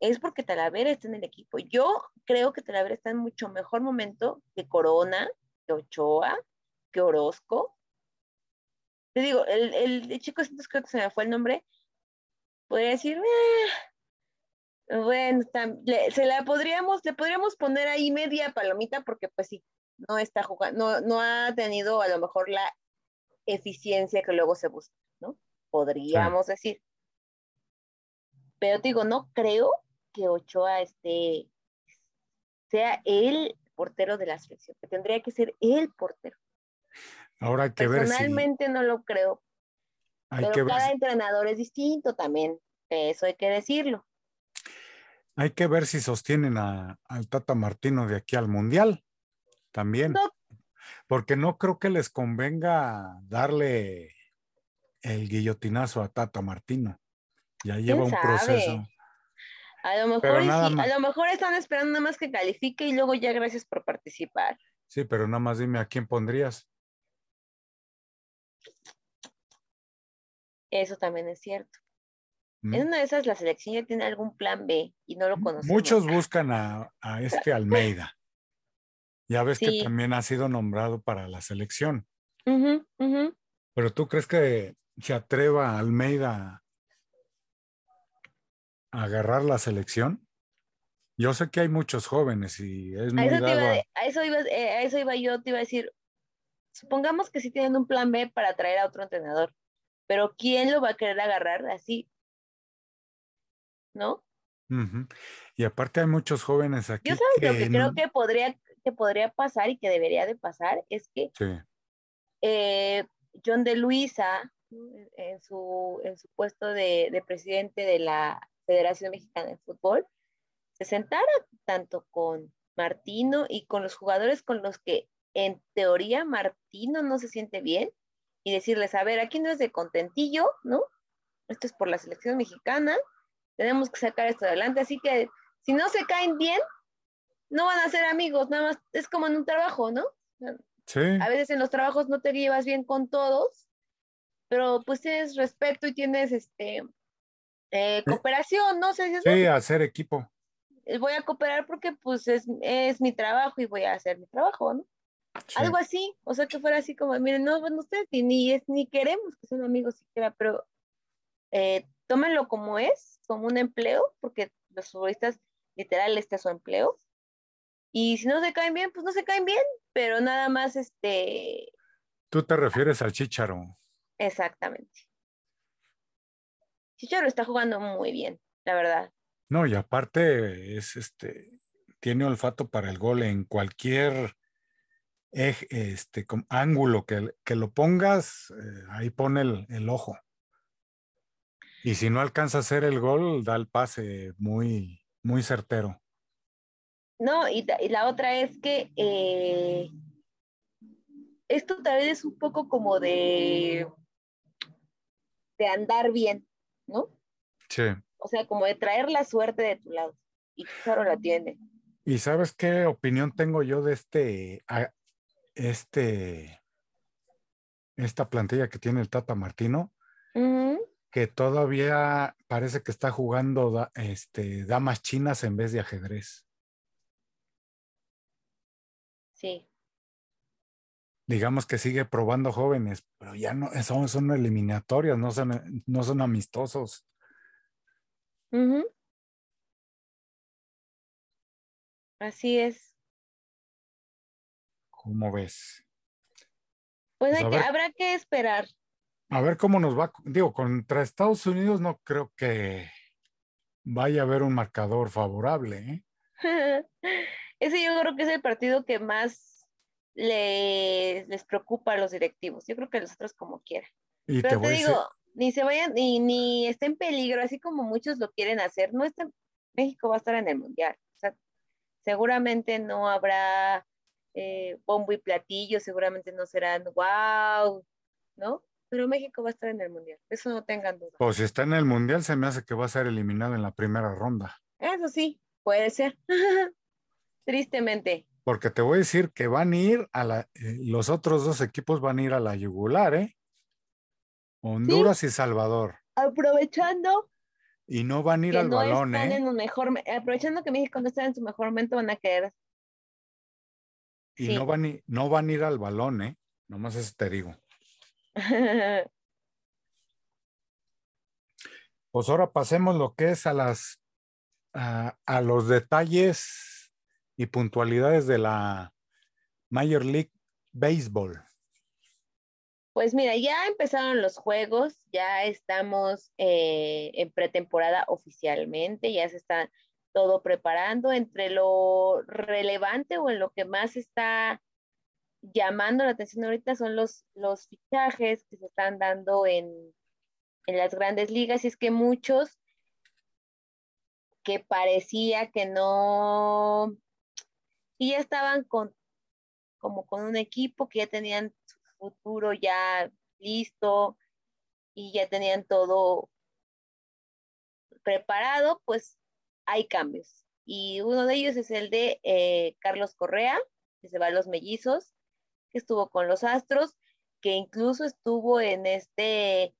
Es porque Talavera está en el equipo. Yo creo que Talavera está en mucho mejor momento que Corona, que Ochoa, que Orozco. Te digo, el, el, chico, creo que se me fue el nombre, podría decir, eh, bueno, se la podríamos, le podríamos poner ahí media palomita porque pues sí, no está jugando, no, no ha tenido a lo mejor la eficiencia que luego se busca, ¿no? Podríamos decir. Pero digo, no creo que Ochoa esté, sea el portero de la selección, que tendría que ser el portero. Ahora hay que ver Personalmente no lo creo. pero cada entrenador es distinto también. Eso hay que decirlo. Hay que ver si sostienen a, al Tata Martino de aquí al Mundial. También. Porque no creo que les convenga darle el guillotinazo a Tata Martino. Ya lleva un proceso. A lo, mejor a lo mejor están esperando nada más que califique y luego ya gracias por participar. Sí, pero nada más dime a quién pondrías. Eso también es cierto. En una de esas la selección ya tiene algún plan B y no lo conocemos. Muchos buscan a, este Almeida. Ya ves que también ha sido nombrado para la selección. Pero tú crees que se atreva Almeida a agarrar la selección? Yo sé que hay muchos jóvenes y es muy a eso, dado a... eso iba, eh, a eso iba yo, te iba a decir, supongamos que sí tienen un plan B para traer a otro entrenador, pero ¿quién lo va a querer agarrar así? ¿No? Y aparte hay muchos jóvenes aquí. Yo sabes lo que creo que podría, que podría pasar y que debería de pasar es que eh, John de Luisa, en su, en su puesto de, de presidente de la Federación Mexicana de Fútbol, se sentara tanto con Martino y con los jugadores con los que en teoría Martino no se siente bien y decirles, a ver, aquí no es de contentillo, ¿no? Esto es por la selección mexicana, tenemos que sacar esto adelante, así que si no se caen bien, no van a ser amigos, nada más es como en un trabajo, ¿no? Sí. A veces en los trabajos no te llevas bien con todos, pero pues tienes respeto y tienes este eh, cooperación, ¿no? sé sí, hacer equipo. Voy a cooperar porque pues es, es mi trabajo y voy a hacer mi trabajo, ¿no? Algo así, o sea, que fuera así como, miren, no, bueno, ustedes ni, es, ni queremos que sean amigos siquiera, pero eh, tómenlo como es, como un empleo, porque los futbolistas literal este es su empleo. Y si no se caen bien, pues no se caen bien, pero nada más este... Tú te refieres al Chicharo. Exactamente. Chicharo está jugando muy bien, la verdad. No, y aparte es este, tiene olfato para el gol en cualquier este, ángulo que, que, lo pongas, eh, ahí pone el, ojo. Y si no alcanza a hacer el gol, da el pase muy, muy certero. No, y, la otra es que eh, esto tal vez es un poco como de, de andar bien, ¿no? Sí. O sea, como de traer la suerte de tu lado. Y claro la tiene. ¿Y sabes qué opinión tengo yo de este este, esta plantilla que tiene el Tata Martino, que todavía parece que está jugando este, damas chinas en vez de ajedrez. Sí. Digamos que sigue probando jóvenes, pero ya no, son, son eliminatorias, no son, no son amistosos. Así es. ¿Cómo ves? Pues, pues habrá que esperar. A ver cómo nos va. Digo, contra Estados Unidos no creo que vaya a haber un marcador favorable. ¿eh? Ese yo creo que es el partido que más les, les preocupa a los directivos. Yo creo que los otros como quieran. Pero te, digo, ni se vayan, ni, ni está en peligro, así como muchos lo quieren hacer. No está, México va a estar en el Mundial. O sea, seguramente no habrá eh, bombo y platillo, seguramente no serán wow, ¿no? Pero México va a estar en el Mundial, eso no tengan duda. Pues si está en el Mundial, se me hace que va a ser eliminado en la primera ronda. Eso sí, puede ser. Tristemente. Porque te voy a decir que van a ir a la, eh, los otros dos equipos van a ir a la yugular, ¿eh? Honduras y Salvador. Aprovechando. Y no van a ir al balón, ¿eh? En un mejor, aprovechando que México no está en su mejor momento, van a querer. Y no, van, no van a ir al balón, ¿eh? Nomás eso te digo. pues ahora pasemos lo que es a las a, los detalles y puntualidades de la Major League Baseball. Pues mira, ya empezaron los juegos, ya estamos eh, en pretemporada oficialmente, ya se está todo preparando. Entre lo relevante o en lo que más está llamando la atención ahorita son los, los fichajes que se están dando en, en las grandes ligas y es que muchos que parecía que no, y ya estaban con, como con un equipo que ya tenían su futuro ya listo y ya tenían todo preparado, pues hay cambios. Y uno de ellos es el de eh, Carlos Correa, que se va a los mellizos, que estuvo con los Astros, que incluso estuvo en este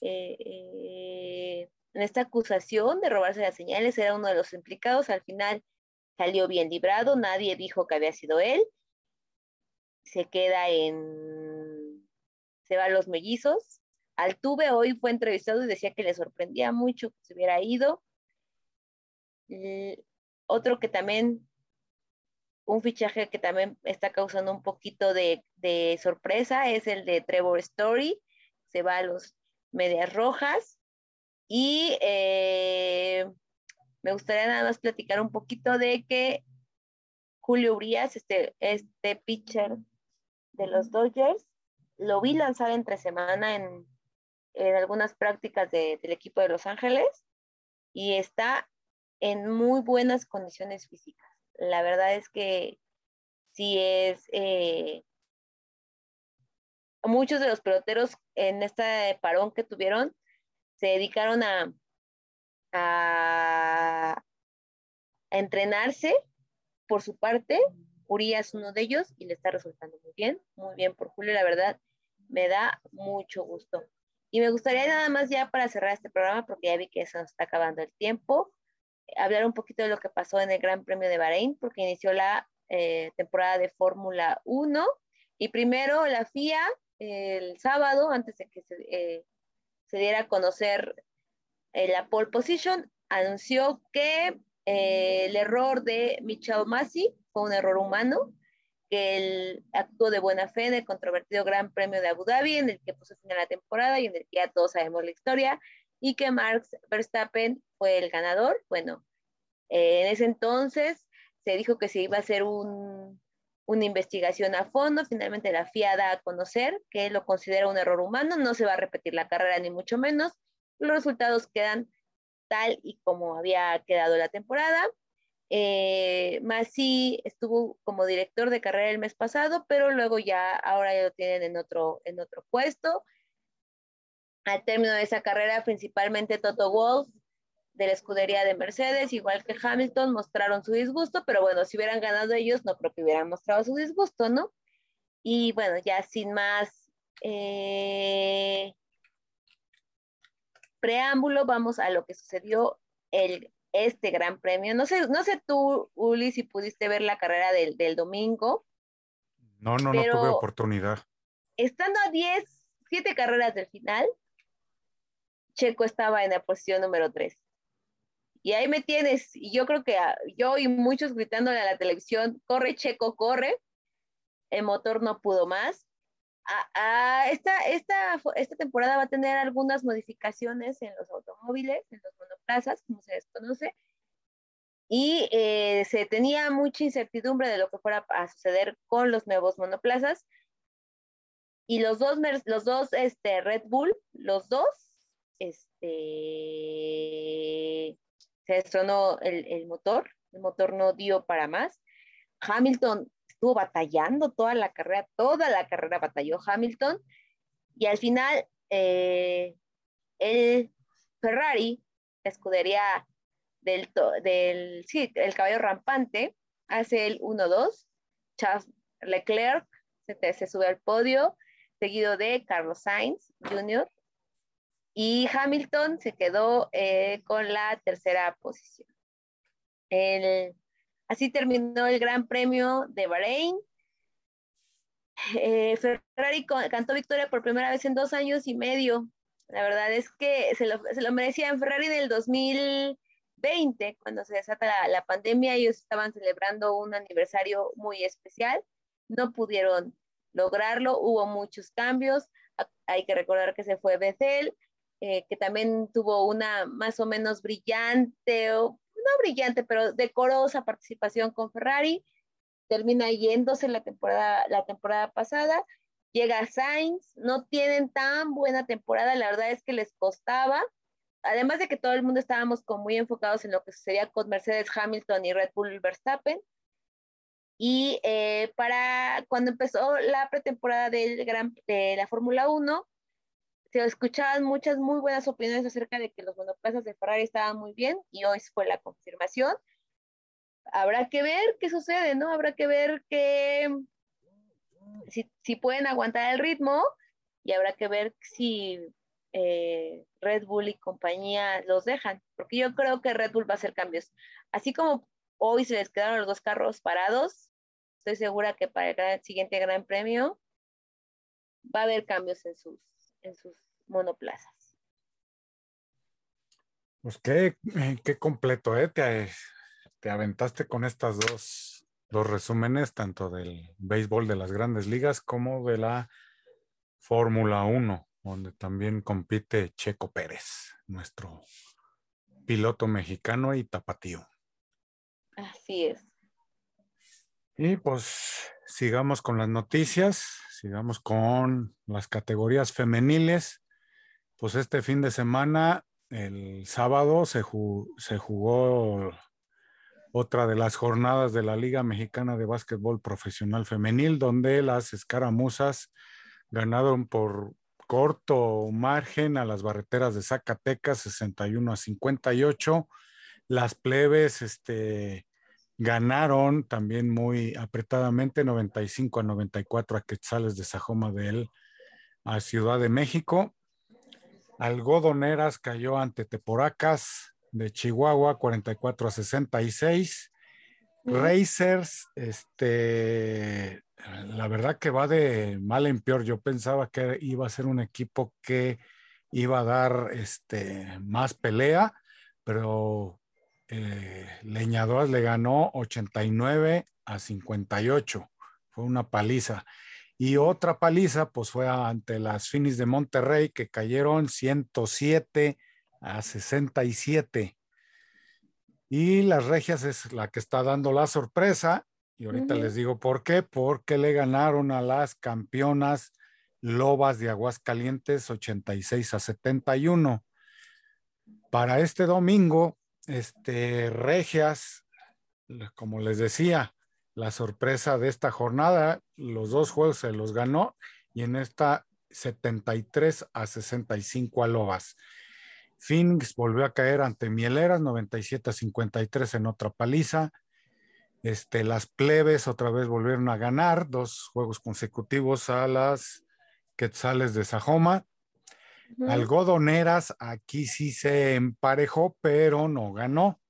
eh, eh, en esta acusación de robarse las señales, era uno de los implicados, al final salió bien librado, nadie dijo que había sido él, se queda en, se va a los mellizos, Altuve hoy fue entrevistado y decía que le sorprendía mucho que se hubiera ido. otro que también, un fichaje que también está causando un poquito de, de sorpresa es el de Trevor Story, se va a los Medias Rojas. Y eh, me gustaría nada más platicar un poquito de que Julio Urias, este, este pitcher de los Dodgers, lo vi lanzar entre semana en, en algunas prácticas del equipo de Los Ángeles y está en muy buenas condiciones físicas. La verdad es que sí es... Eh, muchos de los peloteros en este parón que tuvieron se dedicaron a, a, entrenarse por su parte. Urias es uno de ellos y le está resultando muy bien, muy bien por Julio, la verdad, me da mucho gusto. Y me gustaría nada más ya para cerrar este programa, porque ya vi que se nos está acabando el tiempo, hablar un poquito de lo que pasó en el Gran Premio de Bahrein, porque inició la eh, temporada de Fórmula 1 y primero la FIA el sábado, antes de que se, eh, se diera a conocer eh, la pole position, anunció que eh, el error de Michel Masi fue un error humano, que él actuó de buena fe en el controvertido Gran Premio de Abu Dhabi, en el que puso fin a la temporada y en el que ya todos sabemos la historia, y que Max Verstappen fue el ganador. Bueno, eh, en ese entonces se dijo que se iba a hacer un, una investigación a fondo, finalmente la FIA da a conocer que lo considera un error humano, no se va a repetir la carrera ni mucho menos, los resultados quedan tal y como había quedado la temporada. Eh, Masi estuvo como director de carrera el mes pasado, pero luego ya, ahora ya lo tienen en otro, en otro puesto. Al término de esa carrera, principalmente Toto Wolff de la escudería de Mercedes, igual que Hamilton, mostraron su disgusto, pero bueno, si hubieran ganado ellos, no creo que hubieran mostrado su disgusto, ¿no? Y bueno, ya sin más eh, preámbulo, vamos a lo que sucedió el, este gran premio. No sé, no sé tú, Uli, si pudiste ver la carrera del, del domingo. No, no, no tuve oportunidad. Estando a 10, 7 carreras del final, Checo estaba en la posición número 3. Y ahí me tienes, y yo creo que yo y muchos gritándole a la televisión, corre Checo, corre. El motor no pudo más. Esta, esta, esta temporada va a tener algunas modificaciones en los automóviles, en los monoplazas, como se desconoce, y eh, se tenía mucha incertidumbre de lo que fuera a suceder con los nuevos monoplazas. Y los dos, los dos este, Red Bull, los dos, este, se destronó el, motor, el motor no dio para más. Hamilton batallando toda la carrera, toda la carrera batalló Hamilton y al final eh, el Ferrari, la escudería del, del sí, el caballo rampante, hace el 1-2, Charles Leclerc se, sube al podio, seguido de Carlos Sainz Jr. Y Hamilton se quedó eh, con la tercera posición. Así terminó el Gran Premio de Bahrein. Eh, Ferrari cantó victoria por primera vez en dos años y medio. La verdad es que se lo, se lo merecían Ferrari en el 2020, cuando se desata la, pandemia, ellos estaban celebrando un aniversario muy especial. No pudieron lograrlo, hubo muchos cambios. Hay que recordar que se fue Bethel, eh, que también tuvo una más o menos brillante, no brillante, pero decorosa participación con Ferrari. Termina yéndose la temporada, la temporada pasada. Llega Sainz, no tienen tan buena temporada, la verdad es que les costaba. Además de que todo el mundo estábamos como muy enfocados en lo que sucedía con Mercedes Hamilton y Red Bull Verstappen. Y eh, para cuando empezó la pretemporada del Gran, de la Fórmula 1, se escuchaban muchas muy buenas opiniones acerca de que los monoplazas de Ferrari estaban muy bien y hoy fue la confirmación. Habrá que ver qué sucede, ¿no? Habrá que ver que si, si pueden aguantar el ritmo y habrá que ver si eh, Red Bull y compañía los dejan, porque yo creo que Red Bull va a hacer cambios. Así como hoy se les quedaron los dos carros parados, estoy segura que para el siguiente Gran Premio va a haber cambios en sus en sus monoplazas. Pues qué, eh, qué completo, ¿eh? Te, te aventaste con estas dos, dos resúmenes, tanto del béisbol de las grandes ligas como de la Fórmula 1, donde también compite Checo Pérez, nuestro piloto mexicano y tapatío. Así es. Y pues sigamos con las noticias, sigamos con las categorías femeniles. Pues este fin de semana, el sábado, se, jugó, otra de las jornadas de la Liga Mexicana de Básquetbol Profesional Femenil, donde las escaramuzas ganaron por corto margen a las barreteras de Zacatecas, 61 a 58. Las plebes, este, Ganaron también muy apretadamente 95 a 94 a Quetzales de Sajoma de él a Ciudad de México. Algodoneras cayó ante Teporacas de Chihuahua 44 a 66. Racers, este, la verdad que va de mal en peor. Yo pensaba que iba a ser un equipo que iba a dar este, más pelea, pero eh, Leñadoras le ganó 89 a 58. Fue una paliza. Y otra paliza, pues fue ante las Finis de Monterrey, que cayeron 107 a 67. Y las Regias es la que está dando la sorpresa. Y ahorita les digo por qué. Porque le ganaron a las campeonas Lobas de Aguascalientes 86 a 71. Para este domingo, este, Regias, como les decía, la sorpresa de esta jornada, los dos juegos se los ganó y en esta 73 a 65 a Lobas. Phoenix volvió a caer ante Mieleras, 97 a 53 en otra paliza. Este, las plebes otra vez volvieron a ganar dos juegos consecutivos a las Quetzales de Sajoma. Algodoneras aquí sí se emparejó, pero no ganó.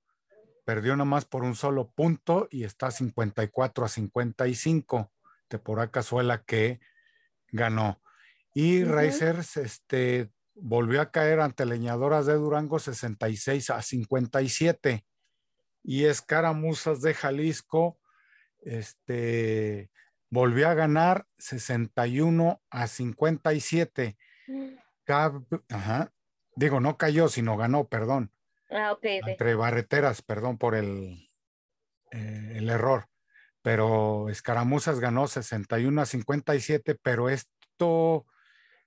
Perdió nomás por un solo punto y está 54 a 55. Teporacas fue la que ganó. Y Racers este, volvió a caer ante Leñadoras de Durango 66 a 57. Y Escaramuzas de Jalisco este, volvió a ganar 61 a 57. Ajá, digo, no cayó, sino ganó, perdón. Ah, ok. Entre barreteras, perdón por el, eh, el error. Pero Escaramuzas ganó 61 a 57, pero esto,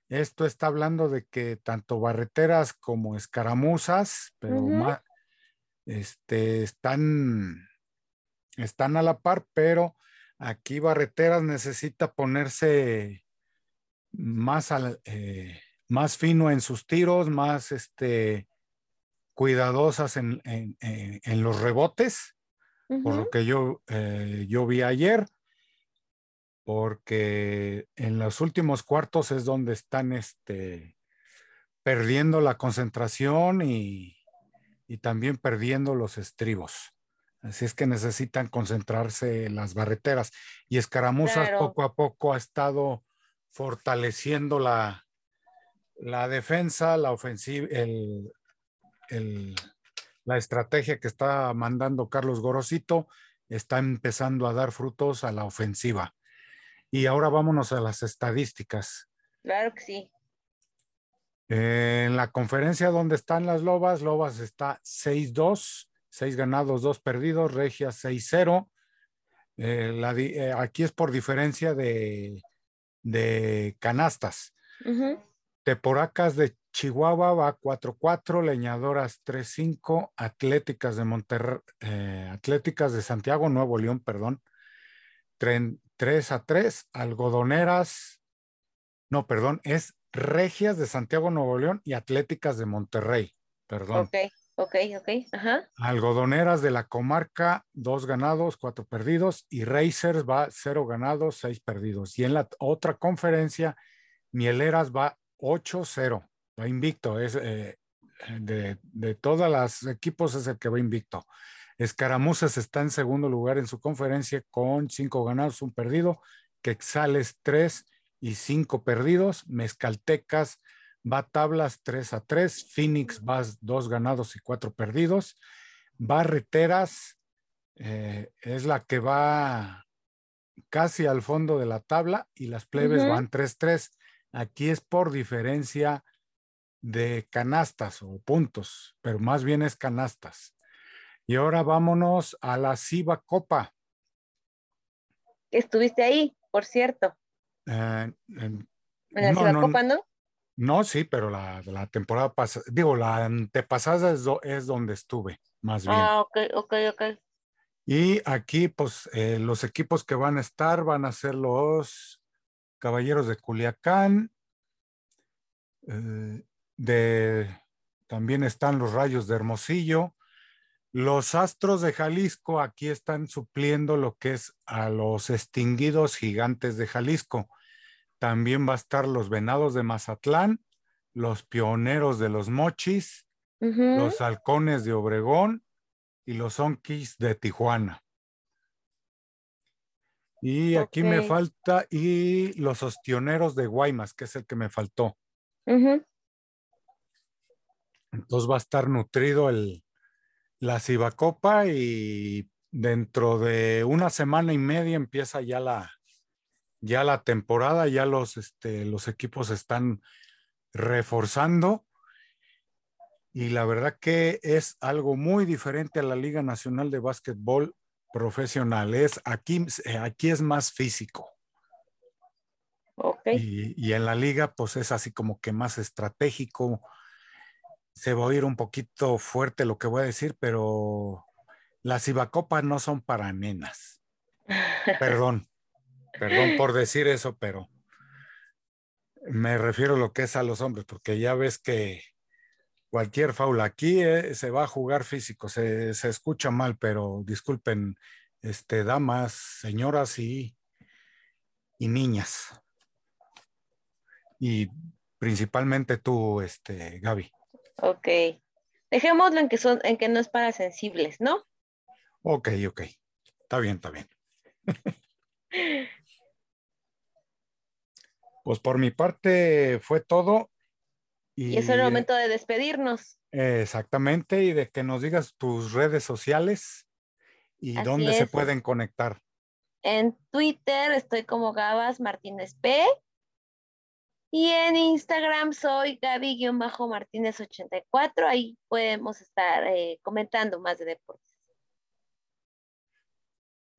esto está hablando de que tanto barreteras como escaramuzas, pero más, este, están, están a la par, pero aquí barreteras necesita ponerse más, eh, más fino en sus tiros, más este, cuidadosas en, los rebotes, por lo que yo, eh, yo vi ayer, porque en los últimos cuartos es donde están este, perdiendo la concentración y, también perdiendo los estribos. Así es que necesitan concentrarse en las barreteras. Y Escaramuzas poco a poco ha estado fortaleciendo la, la defensa, la ofensiva, el, la estrategia que está mandando Carlos Gorosito está empezando a dar frutos a la ofensiva. Y ahora vámonos a las estadísticas. Claro que sí. En la conferencia donde están las Lobas, Lobas está 6-2, 6 ganados, 2 perdidos, Regia 6-0. Eh, eh, aquí es por diferencia de, de canastas. Teporacas de Chihuahua va 4-4, Leñadoras 3-5, Atléticas de Monterrey, eh, Atléticas de Santiago, Nuevo León, perdón, 3 a 3, Algodoneras, no, perdón, es Regias de Santiago, Nuevo León y Atléticas de Monterrey, perdón. Ok, ok, ok, ajá. Algodoneras de la comarca, 2 ganados, 4 perdidos y Racers va 0 ganados, 6 perdidos. Y en la otra conferencia, Mieleras va 8-0, va invicto, es eh, de, de todas las equipos es el que va invicto. Escaramuzas está en segundo lugar en su conferencia con cinco ganados, un perdido. Quexales tres y cinco perdidos. Mezcaltecas va tablas 3 a 3. Phoenix va dos ganados y cuatro perdidos. Barreteras eh, es la que va casi al fondo de la tabla y las plebes van 3-3. Aquí es por diferencia de canastas o puntos, pero más bien es canastas. Y ahora vámonos a la Ciba Copa. Estuviste ahí, por cierto. Eh, ¿En la no, Copa, no? No, sí, pero la, la temporada pasada, digo, la antepasada es, donde estuve, más bien. Ah, ok, ok, ok. Y aquí, pues, eh, los equipos que van a estar van a ser los Caballeros de Culiacán, eh, de, también están los Rayos de Hermosillo, los astros de Jalisco aquí están supliendo lo que es a los extinguidos gigantes de Jalisco. También va a estar los venados de Mazatlán, los pioneros de los mochis, los halcones de Obregón y los onquis de Tijuana. Y aquí me falta, y los ostioneros de Guaymas, que es el que me faltó. Entonces va a estar nutrido el, la Cibacopa y dentro de una semana y media empieza ya la, ya la temporada, ya los, este, los equipos están reforzando. Y la verdad que es algo muy diferente a la Liga Nacional de Básquetbol Profesional. Es, aquí, aquí es más físico. Okay. Y, y, en la liga pues es así como que más estratégico, se va a oír un poquito fuerte lo que voy a decir, pero las Ibacopas no son para nenas. Perdón, perdón por decir eso, pero me refiero a lo que es a los hombres, porque ya ves que cualquier faula aquí eh, se va a jugar físico, se, se, escucha mal, pero disculpen, este, damas, señoras y, y niñas. Y principalmente tú, este, Gaby. Ok. Dejémoslo en que son, en que no es para sensibles, ¿no? Ok, ok. Está bien, está bien. Pues por mi parte fue todo. Y, es el momento de despedirnos. Exactamente, y de que nos digas tus redes sociales y dónde se pueden conectar. En Twitter estoy como Gabas Martínez P. Y en Instagram soy Gaby-Martínez84. Ahí podemos estar eh, comentando más de deportes.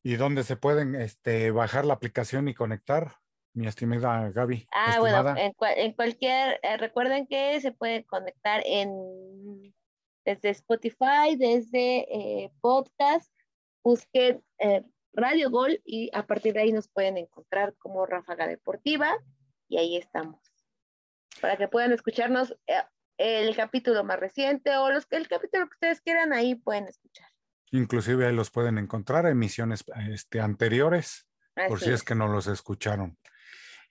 ¿Y dónde se pueden este, bajar la aplicación y conectar, mi estimada Gaby? Ah, bueno, en, cualquier, eh, recuerden que se puede conectar en desde Spotify, desde eh, podcast, busquen Radio Gol y a partir de ahí nos pueden encontrar como Ráfaga Deportiva y ahí estamos. Para que puedan escucharnos eh, el capítulo más reciente o los, el capítulo que ustedes quieran, ahí pueden escuchar. Inclusive ahí los pueden encontrar, emisiones este, anteriores, por si es. que no los escucharon.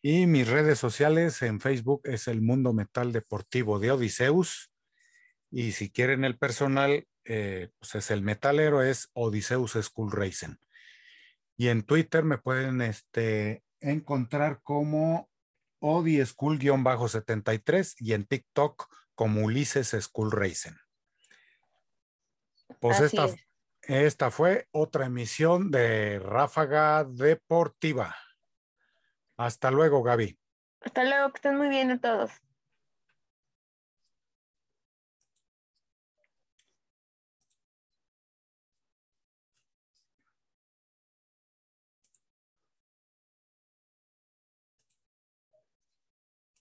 Y mis redes sociales en Facebook es el Mundo Metal Deportivo de Odiseus. Y si quieren el personal, eh, pues es el metalero, es Odiseus School Racing. Y en Twitter me pueden este, encontrar como Odi School-73 y en TikTok como Ulises School Racing. Pues esta, esta fue otra emisión de Ráfaga Deportiva. Hasta luego, Gaby. Hasta luego, que estén muy bien a todos.